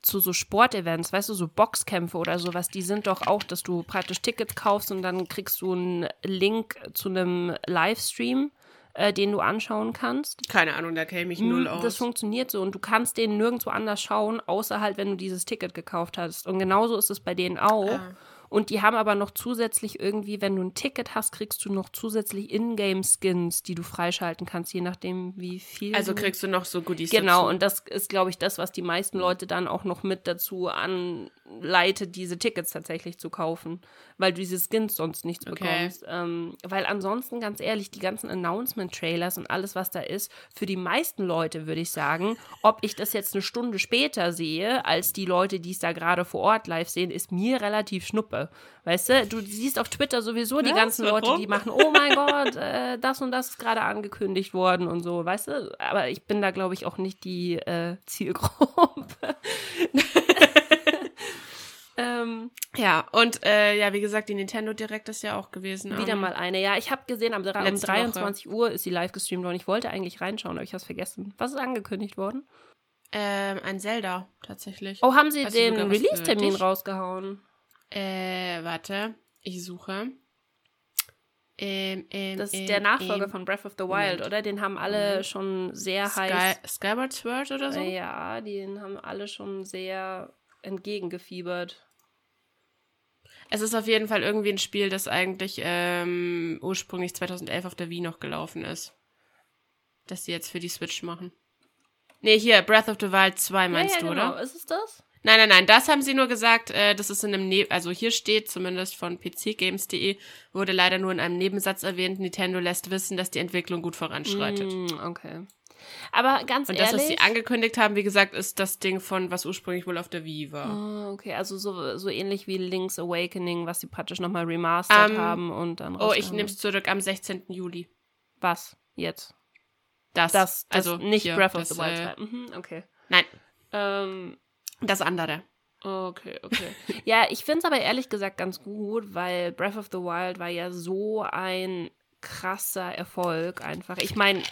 zu so Sportevents, weißt du, so Boxkämpfe oder sowas, die sind doch auch, dass du praktisch Tickets kaufst und dann kriegst du einen Link zu einem Livestream äh, den du anschauen kannst. Keine Ahnung, da käme ich null aus. Das funktioniert so und du kannst den nirgendwo anders schauen, außer halt, wenn du dieses Ticket gekauft hast. Und genauso ist es bei denen auch. Ah. Und die haben aber noch zusätzlich irgendwie, wenn du ein Ticket hast, kriegst du noch zusätzlich Ingame-Skins, die du freischalten kannst, je nachdem, wie viel. Also kriegst du noch so Goodies. Genau, dazu. und das ist, glaube ich, das, was die meisten Leute dann auch noch mit dazu anleitet, diese Tickets tatsächlich zu kaufen, weil du diese Skins sonst nichts okay. bekommst. Ähm, weil ansonsten, ganz ehrlich, die ganzen Announcement-Trailers und alles, was da ist, für die meisten Leute würde ich sagen, ob ich das jetzt eine Stunde später sehe, als die Leute, die es da gerade vor Ort live sehen, ist mir relativ schnuppe. Weißt du, du siehst auf Twitter sowieso die ganzen warum? Leute, die machen, oh mein Gott, äh, das und das ist gerade angekündigt worden und so, weißt du? Aber ich bin da, glaube ich, auch nicht die äh, Zielgruppe. ähm, ja, und äh, ja, wie gesagt, die Nintendo Direct ist ja auch gewesen. Wieder mal eine, ja. Ich habe gesehen, um, um 23 Woche. Uhr ist sie live gestreamt worden. Ich wollte eigentlich reinschauen, aber ich habe es vergessen. Was ist angekündigt worden? Ähm, ein Zelda, tatsächlich. Oh, haben sie weißt den Release-Termin rausgehauen? Äh, warte, ich suche. Ähm, ähm, das ist ähm, der Nachfolger ähm, von Breath of the Wild, Moment. oder? Den haben alle Moment. schon sehr Sky, heiß. Skyward Sword oder so? Ja, den haben alle schon sehr entgegengefiebert. Es ist auf jeden Fall irgendwie ein Spiel, das eigentlich ähm, ursprünglich 2011 auf der Wii noch gelaufen ist. Das sie jetzt für die Switch machen. Nee, hier, Breath of the Wild 2 meinst ja, ja, du, genau. oder? Ist es das? Nein, nein, nein, das haben sie nur gesagt, äh, das ist in einem, ne also hier steht zumindest von pcgames.de, wurde leider nur in einem Nebensatz erwähnt, Nintendo lässt wissen, dass die Entwicklung gut voranschreitet. Mm, okay. Aber ganz Und ehrlich. Und das, was sie angekündigt haben, wie gesagt, ist das Ding von, was ursprünglich wohl auf der Wii war. Oh, okay, also so, so ähnlich wie Link's Awakening, was sie praktisch nochmal remastert um, haben und dann. Oh, ich nehme es zurück am 16. Juli. Was? Jetzt? Das. Das, das also nicht hier, Breath of the Wild 2. Äh, mhm, okay. Nein. Ähm, das andere. Okay, okay. ja, ich finde es aber ehrlich gesagt ganz gut, weil Breath of the Wild war ja so ein krasser Erfolg einfach. Ich meine,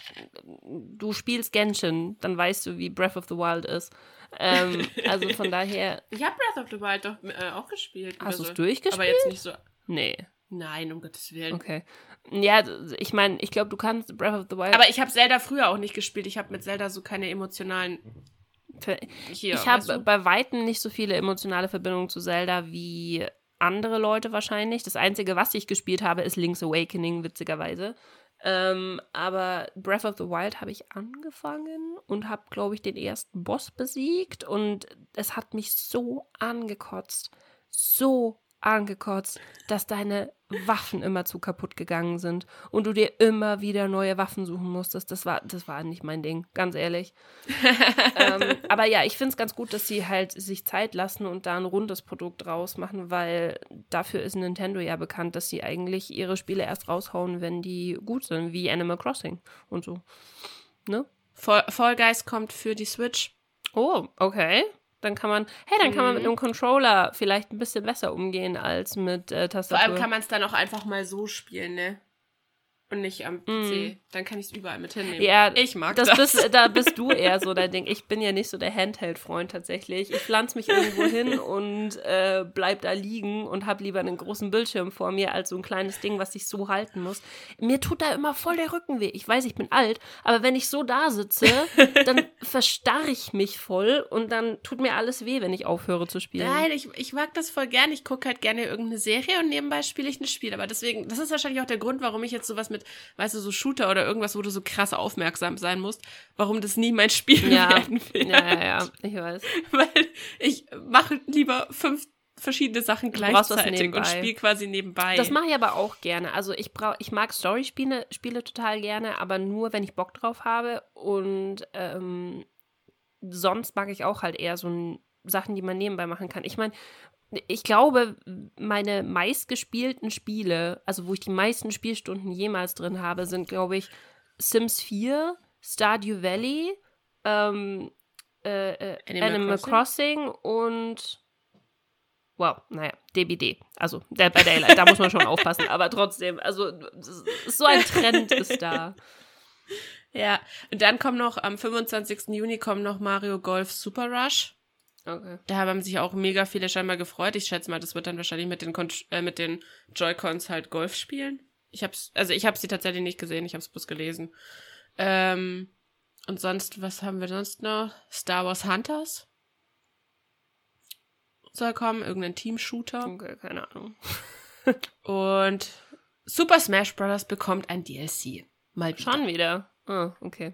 du spielst Genshin, dann weißt du, wie Breath of the Wild ist. Ähm, also von daher. Ich habe Breath of the Wild doch äh, auch gespielt. Hast du es durchgespielt? Aber jetzt nicht so. Nee. Nein, um Gottes Willen. Okay. Ja, ich meine, ich glaube, du kannst Breath of the Wild. Aber ich habe Zelda früher auch nicht gespielt. Ich habe mit Zelda so keine emotionalen hier, ich habe bei Weitem nicht so viele emotionale Verbindungen zu Zelda wie andere Leute wahrscheinlich. Das Einzige, was ich gespielt habe, ist Link's Awakening, witzigerweise. Ähm, aber Breath of the Wild habe ich angefangen und habe, glaube ich, den ersten Boss besiegt und es hat mich so angekotzt. So angekotzt, dass deine Waffen immer zu kaputt gegangen sind und du dir immer wieder neue Waffen suchen musstest. Das war, das war nicht mein Ding, ganz ehrlich. ähm, aber ja, ich finde es ganz gut, dass sie halt sich Zeit lassen und da ein rundes Produkt rausmachen, weil dafür ist Nintendo ja bekannt, dass sie eigentlich ihre Spiele erst raushauen, wenn die gut sind, wie Animal Crossing und so. Ne? Fall, Fall Guys kommt für die Switch. Oh, okay. Dann kann man, hey, dann kann man mit mhm. einem Controller vielleicht ein bisschen besser umgehen als mit äh, Tastatur. Vor allem kann man es dann auch einfach mal so spielen, ne? Und nicht am PC. Mm. Dann kann ich es überall mit hinnehmen. Ja, ich mag das. das. Bist, da bist du eher so dein Ding. Ich bin ja nicht so der Handheld-Freund tatsächlich. Ich pflanze mich irgendwo hin und äh, bleib da liegen und habe lieber einen großen Bildschirm vor mir als so ein kleines Ding, was ich so halten muss. Mir tut da immer voll der Rücken weh. Ich weiß, ich bin alt, aber wenn ich so da sitze, dann verstarre ich mich voll und dann tut mir alles weh, wenn ich aufhöre zu spielen. Nein, ich, ich mag das voll gern. Ich gucke halt gerne irgendeine Serie und nebenbei spiele ich ein Spiel. Aber deswegen, das ist wahrscheinlich auch der Grund, warum ich jetzt sowas mit mit, weißt du, so Shooter oder irgendwas, wo du so krass aufmerksam sein musst, warum das nie mein Spiel ja. werden will. Ja, ja, ja, ich weiß. Weil ich mache lieber fünf verschiedene Sachen gleichzeitig und spiele quasi nebenbei. Das mache ich aber auch gerne. Also ich brauch, ich mag Story-Spiele Spiele total gerne, aber nur, wenn ich Bock drauf habe. Und ähm, sonst mag ich auch halt eher so Sachen, die man nebenbei machen kann. Ich meine, ich glaube, meine meistgespielten Spiele, also wo ich die meisten Spielstunden jemals drin habe, sind, glaube ich, Sims 4, Stardew Valley, ähm, äh, äh, Animal Animal, Crossing? und wow, naja, DBD. Also Dead by Daylight, da muss man schon aufpassen, aber trotzdem, also so ein Trend ist da. ja, und dann kommt noch am 25. Juni kommt noch Mario Golf Super Rush. Okay. Da haben sich auch mega viele scheinbar gefreut. Ich schätze mal, das wird dann wahrscheinlich mit den, äh, mit den Joy-Cons halt Golf spielen. Ich hab's, also ich habe sie tatsächlich nicht gesehen, ich habe es bloß gelesen. Ähm, und sonst, was haben wir sonst noch? Star Wars Hunters soll kommen, irgendein Team-Shooter. okay, keine Ahnung. Und Super Smash Bros. bekommt ein DLC. Mal wieder. Schon wieder. Ah, okay.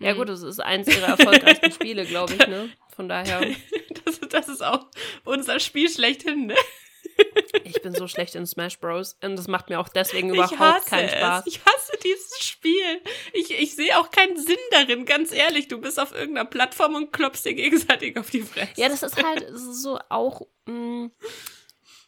Ja Mhm. gut, das ist eins ihrer erfolgreichsten Spiele, glaube ich, ne? Von daher, Das, ist auch unser Spiel schlechthin, ne? ich bin so schlecht in Smash Bros. Und das macht mir auch deswegen überhaupt keinen Spaß. es. Ich hasse dieses Spiel. Ich, ich sehe auch keinen Sinn darin, ganz ehrlich. Du bist auf irgendeiner Plattform und klopfst dir gegenseitig auf die Fresse. Ja, das ist halt so auch. Mh,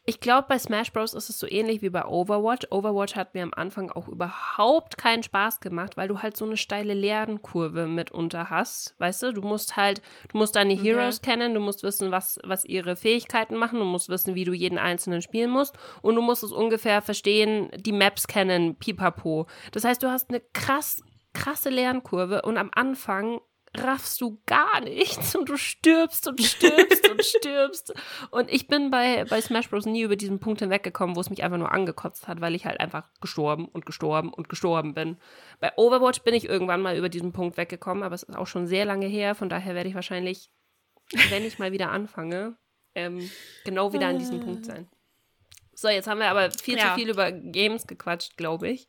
ich glaube, bei Smash Bros. ist es so ähnlich wie bei Overwatch. Overwatch hat mir am Anfang auch überhaupt keinen Spaß gemacht, weil du halt so eine steile Lernkurve mitunter hast. Weißt du, du musst halt, du musst deine Mhm. Heroes kennen, du musst wissen, was, was ihre Fähigkeiten machen, du musst wissen, wie du jeden einzelnen spielen musst und du musst es ungefähr verstehen, die Maps kennen, pipapo. Das heißt, du hast eine krass, krasse Lernkurve und am Anfang raffst du gar nichts und du stirbst und stirbst und stirbst. Und ich bin bei, bei Smash Bros. nie über diesen Punkt hinweggekommen, wo es mich einfach nur angekotzt hat, weil ich halt einfach gestorben und gestorben und gestorben bin. Bei Overwatch bin ich irgendwann mal über diesen Punkt weggekommen, aber es ist auch schon sehr lange her, von daher werde ich wahrscheinlich, wenn ich mal wieder anfange, ähm, genau wieder an diesem Punkt sein. So, jetzt haben wir aber viel Ja. zu viel über Games gequatscht, glaube ich.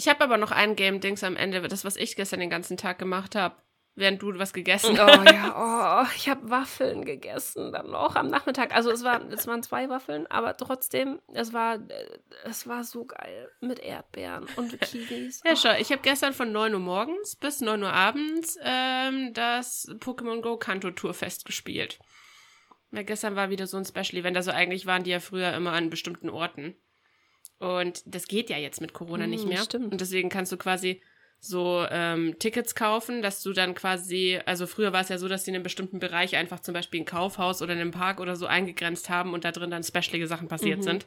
Ich habe aber noch ein Game-Dings am Ende, das, was ich gestern den ganzen Tag gemacht habe, während du was gegessen Oh hast. ja, oh, ich habe Waffeln gegessen dann noch am Nachmittag. Also es war, es waren zwei Waffeln, aber trotzdem, es war, äh, es war so geil mit Erdbeeren und Kiwis. Ja, Oh. schau, ich habe gestern von 9 Uhr morgens bis 9 Uhr abends ähm, das Pokémon Go Kanto Tourfest gespielt. Ja, gestern war wieder so ein Special Event. Also eigentlich waren die ja früher immer an bestimmten Orten. Und das geht ja jetzt mit Corona nicht Hm, mehr. stimmt. Und deswegen kannst du quasi so ähm, Tickets kaufen, dass du dann quasi, also früher war es ja so, dass sie in einem bestimmten Bereich einfach zum Beispiel ein Kaufhaus oder einen Park oder so eingegrenzt haben und da drin dann specialige Sachen passiert Mhm. sind.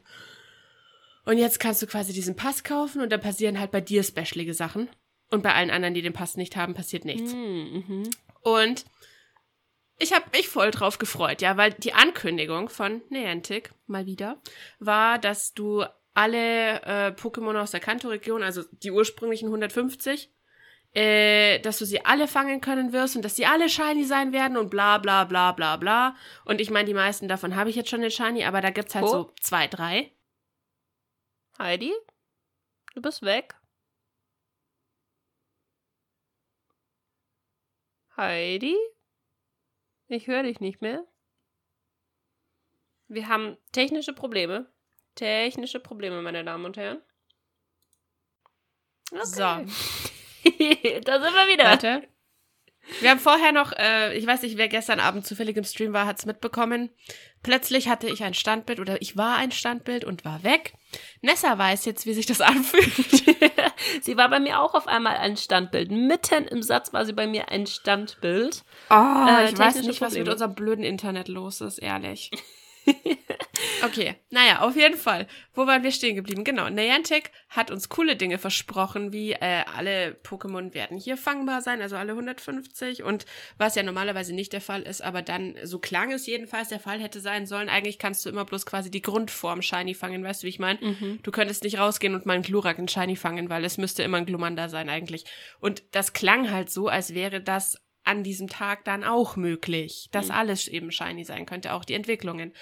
Und jetzt kannst du quasi diesen Pass kaufen und dann passieren halt bei dir specialige Sachen. Und bei allen anderen, die den Pass nicht haben, passiert nichts. Hm, mhm. Und ich habe mich voll drauf gefreut, ja, weil die Ankündigung von Niantic mal wieder war, dass du alle äh, Pokémon aus der Kanto-Region, also die ursprünglichen 150, äh, dass du sie alle fangen können wirst und dass sie alle shiny sein werden und bla bla bla bla bla. Und ich meine, die meisten davon habe ich jetzt schon den shiny, aber da gibt's halt Oh. so zwei, drei. Heidi, du bist weg. Heidi? Ich höre dich nicht mehr. Wir haben technische Probleme. Technische Probleme, meine Damen und Herren. Okay. So. da sind wir wieder. Warte. Wir haben vorher noch, äh, ich weiß nicht, wer gestern Abend zufällig im Stream war, hat's mitbekommen. Plötzlich hatte ich ein Standbild oder ich war ein Standbild und war weg. Nessa weiß jetzt, wie sich das anfühlt. sie war bei mir auch auf einmal ein Standbild. Mitten im Satz war sie bei mir ein Standbild. Oh, Äh, ich weiß nicht, was mit Probleme. unserem blöden Internet los ist, ehrlich. okay, naja, auf jeden Fall. Wo waren wir stehen geblieben? Genau, Niantic hat uns coole Dinge versprochen, wie äh, alle Pokémon werden hier fangbar sein, also alle 150 und was ja normalerweise nicht der Fall ist, aber dann, so klang es jedenfalls, der Fall hätte sein sollen, eigentlich kannst du immer bloß quasi die Grundform Shiny fangen, weißt du, wie ich meine? Mhm. Du könntest nicht rausgehen und mal einen Glurak in Shiny fangen, weil es müsste immer ein Glumanda sein eigentlich. Und das klang halt so, als wäre das an diesem Tag dann auch möglich, dass Mhm. alles eben shiny sein könnte, auch die Entwicklungen.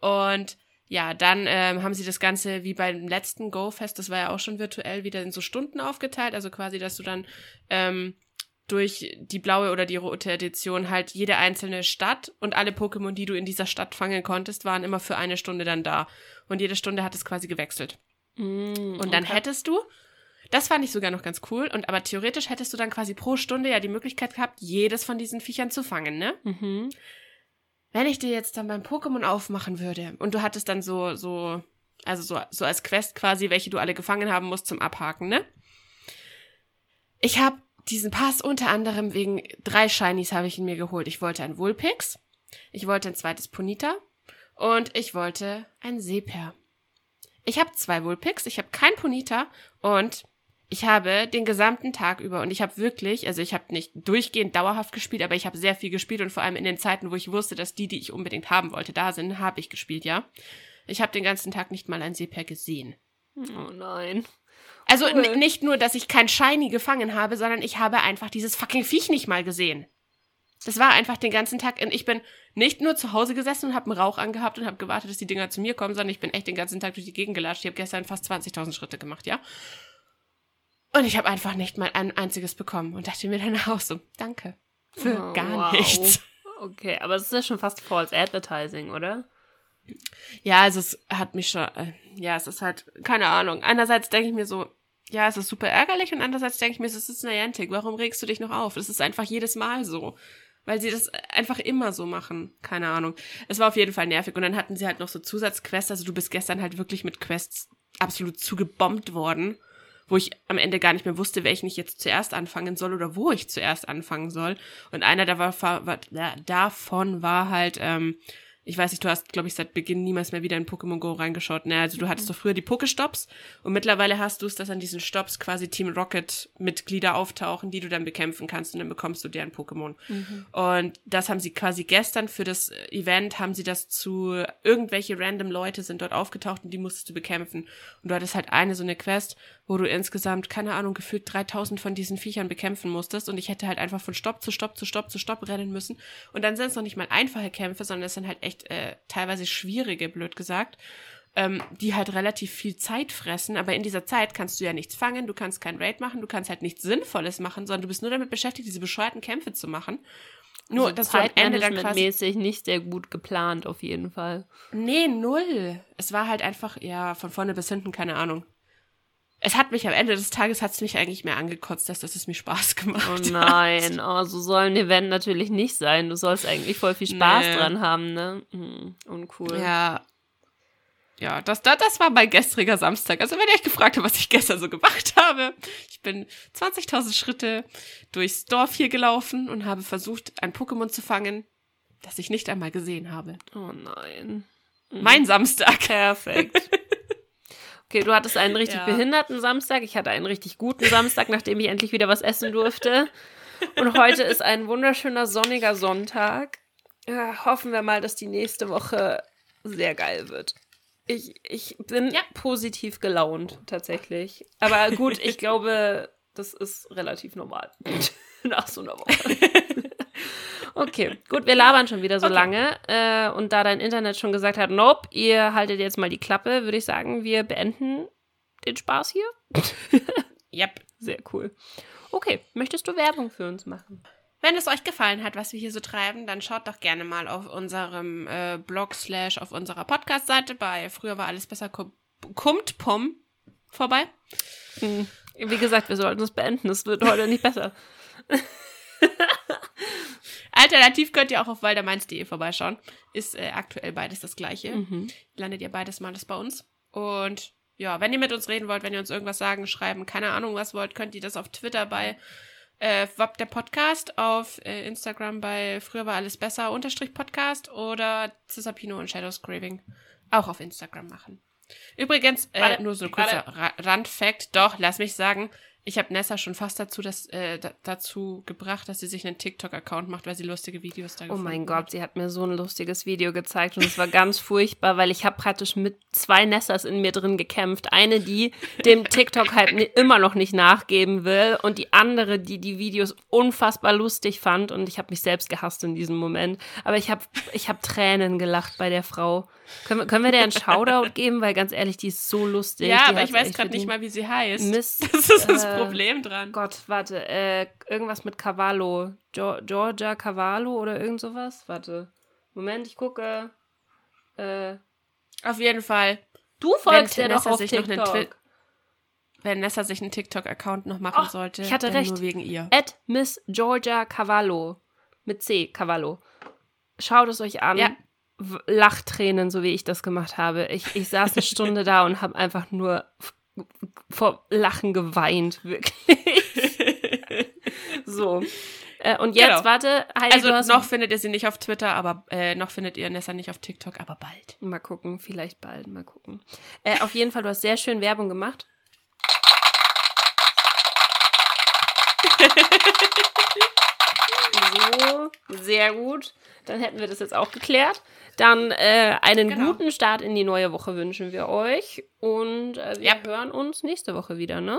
Und ja, dann ähm, haben sie das Ganze wie beim letzten Go-Fest, das war ja auch schon virtuell, wieder in so Stunden aufgeteilt. Also quasi, dass du dann ähm, durch die blaue oder die rote Edition halt jede einzelne Stadt und alle Pokémon, die du in dieser Stadt fangen konntest, waren immer für eine Stunde dann da. Und jede Stunde hat es quasi gewechselt. Mm, Und dann okay. hättest du, das fand ich sogar noch ganz cool, und aber theoretisch hättest du dann quasi pro Stunde ja die Möglichkeit gehabt, jedes von diesen Viechern zu fangen, ne? Mhm. Wenn ich dir jetzt dann beim Pokémon aufmachen würde und du hattest dann so, so, also so, so als Quest quasi, welche du alle gefangen haben musst zum Abhaken, ne? Ich habe diesen Pass unter anderem wegen drei Shinies habe ich ihn mir geholt. Ich wollte ein Vulpix, ich wollte ein zweites Ponita und ich wollte ein Seeper. Ich habe zwei Vulpix, ich habe kein Ponita und ich habe den gesamten Tag über und ich habe wirklich, also ich habe nicht durchgehend dauerhaft gespielt, aber ich habe sehr viel gespielt und vor allem in den Zeiten, wo ich wusste, dass die, die ich unbedingt haben wollte, da sind, habe ich gespielt, ja. Ich habe den ganzen Tag nicht mal ein Seeper gesehen. Oh nein. Also Cool. nicht nur, dass ich kein Shiny gefangen habe, sondern ich habe einfach dieses fucking Viech nicht mal gesehen. Das war einfach den ganzen Tag. Und ich bin nicht nur zu Hause gesessen und habe einen Rauch angehabt und habe gewartet, dass die Dinger zu mir kommen, sondern ich bin echt den ganzen Tag durch die Gegend gelatscht. Ich habe gestern fast 20.000 Schritte gemacht, ja. Und ich habe einfach nicht mal ein einziges bekommen und dachte mir dann auch so, danke. Für Oh, gar wow. nichts. Okay, aber es ist ja schon fast False Advertising, oder? Ja, also es hat mich schon, äh, ja, es ist halt, keine Ahnung. Einerseits denke ich mir so, ja, es ist super ärgerlich und andererseits denke ich mir, es ist Niantic, warum regst du dich noch auf? Es ist einfach jedes Mal so. Weil sie das einfach immer so machen. Keine Ahnung. Es war auf jeden Fall nervig. Und dann hatten sie halt noch so Zusatzquests. Also du bist gestern halt wirklich mit Quests absolut zugebombt worden, wo ich am Ende gar nicht mehr wusste, welchen ich jetzt zuerst anfangen soll oder wo ich zuerst anfangen soll. Und einer da war, war, war, davon war halt, ähm, ich weiß nicht, du hast, glaube ich, seit Beginn niemals mehr wieder in Pokémon Go reingeschaut. Ne, also du hattest doch früher die Pokestops und mittlerweile hast du es, dass an diesen Stops quasi Team Rocket Mitglieder auftauchen, die du dann bekämpfen kannst und dann bekommst du deren Pokémon. Und das haben sie quasi gestern für das Event, haben sie das zu irgendwelche random Leute sind dort aufgetaucht und die musstest du bekämpfen. Und du hattest halt eine so eine Quest, wo du insgesamt, keine Ahnung, gefühlt 3000 von diesen Viechern bekämpfen musstest und ich hätte halt einfach von Stopp zu Stopp zu Stopp zu Stopp rennen müssen. Und dann sind es noch nicht mal einfache Kämpfe, sondern es sind halt echt äh, teilweise schwierige, blöd gesagt ähm, die halt relativ viel Zeit fressen, aber in dieser Zeit kannst du ja nichts fangen, du kannst kein Raid machen, du kannst halt nichts Sinnvolles machen, sondern du bist nur damit beschäftigt, diese bescheuerten Kämpfe zu machen. Nur, Also dass du am Ende dann quasi. Zeitmanagement-mäßig nicht sehr gut geplant, auf jeden Fall. Nee, null. Es war halt einfach, ja, von vorne bis hinten, keine Ahnung. Es hat mich am Ende des Tages hat es mich eigentlich mehr angekotzt, dass das es mir Spaß gemacht Oh hat. nein, oh, so soll ein Event natürlich nicht sein. Du sollst eigentlich voll viel Spaß Nee. dran haben, ne? Hm, uncool. Ja. Ja, das, das, das war mein gestriger Samstag. Also, wenn ihr euch gefragt habt, was ich gestern so gemacht habe, ich bin 20.000 Schritte durchs Dorf hier gelaufen und habe versucht, ein Pokémon zu fangen, das ich nicht einmal gesehen habe. Oh nein. Mein Samstag. Perfekt. Okay, du hattest einen richtig Ja. behinderten Samstag. Ich hatte einen richtig guten Samstag, nachdem ich endlich wieder was essen durfte. Und heute ist ein wunderschöner sonniger Sonntag. Ja, hoffen wir mal, dass die nächste Woche sehr geil wird. Ich, ich bin Ja. positiv gelaunt, tatsächlich. Aber gut, ich glaube, das ist relativ normal. Nach so einer Woche. Okay, gut, wir labern schon wieder so Okay. lange. Äh, und da dein Internet schon gesagt hat, nope, ihr haltet jetzt mal die Klappe, würde ich sagen, wir beenden den Spaß hier. Yep. Sehr cool. Okay, möchtest du Werbung für uns machen? Wenn es euch gefallen hat, was wir hier so treiben, dann schaut doch gerne mal auf unserem äh, Blog slash auf unserer Podcast-Seite bei Früher war alles besser kummt pom vorbei. Hm. Wie gesagt, wir sollten es beenden. Es wird heute nicht besser. Alternativ könnt ihr auch auf waldermainz.de vorbeischauen. Ist äh, aktuell beides das gleiche. Mhm. Landet ihr beides mal das bei uns. Und ja, wenn ihr mit uns reden wollt, wenn ihr uns irgendwas sagen, schreiben, keine Ahnung was wollt, könnt ihr das auf Twitter bei äh, Wab der Podcast, auf äh, Instagram bei Früher war alles besser unterstrich Podcast oder Cisapino und Shadows Craving auch auf Instagram machen. Übrigens, äh, nur so ein kurzer Ra Randfact, doch, lass mich sagen, ich habe Nessa schon fast dazu, das, äh, da, dazu gebracht, dass sie sich einen TikTok-Account macht, weil sie lustige Videos da Oh gefunden mein hat. Gott, sie hat mir so ein lustiges Video gezeigt und es war ganz furchtbar, weil ich habe praktisch mit zwei Nessers in mir drin gekämpft. Eine, die dem TikTok halt immer noch nicht nachgeben will und die andere, die die Videos unfassbar lustig fand und ich habe mich selbst gehasst in diesem Moment. Aber ich habe ich hab Tränen gelacht bei der Frau. Können, wir- können wir der einen Shoutout geben? Weil ganz ehrlich, die ist so lustig. ja, die aber ich weiß gerade nicht mal, wie sie heißt. Miss. Das ist das äh, Problem dran. Gott, warte. Äh, irgendwas mit Cavallo. Gio- Georgia Cavallo oder irgend sowas? Warte. Moment, ich gucke. Äh, Auf jeden Fall, du folgst ja doch auf sich noch einen TikTok. Wenn Nessa sich einen TikTok-Account noch machen Oh, sollte, ich hatte recht. nur wegen ihr. At Miss Georgia Cavallo. Mit C, Cavallo. Schaut es euch an. Ja. Lachtränen, so wie ich das gemacht habe. Ich, ich saß eine Stunde da und habe einfach nur vor Lachen geweint, wirklich. so. Äh, und jetzt, Genau. warte, Heidi, Also noch findet ihr sie nicht auf Twitter, aber äh, noch findet ihr Nessa nicht auf TikTok, aber bald. Mal gucken, vielleicht bald, mal gucken. Äh, auf jeden Fall, du hast sehr schön Werbung gemacht. So, sehr gut. Dann hätten wir das jetzt auch geklärt. Dann äh, einen Genau. guten Start in die neue Woche wünschen wir euch. Und äh, wir Ja. hören uns nächste Woche wieder, ne?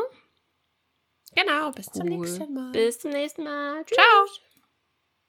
Genau, bis zum Cool. nächsten Mal. Bis zum nächsten Mal. Tschüss. Ciao.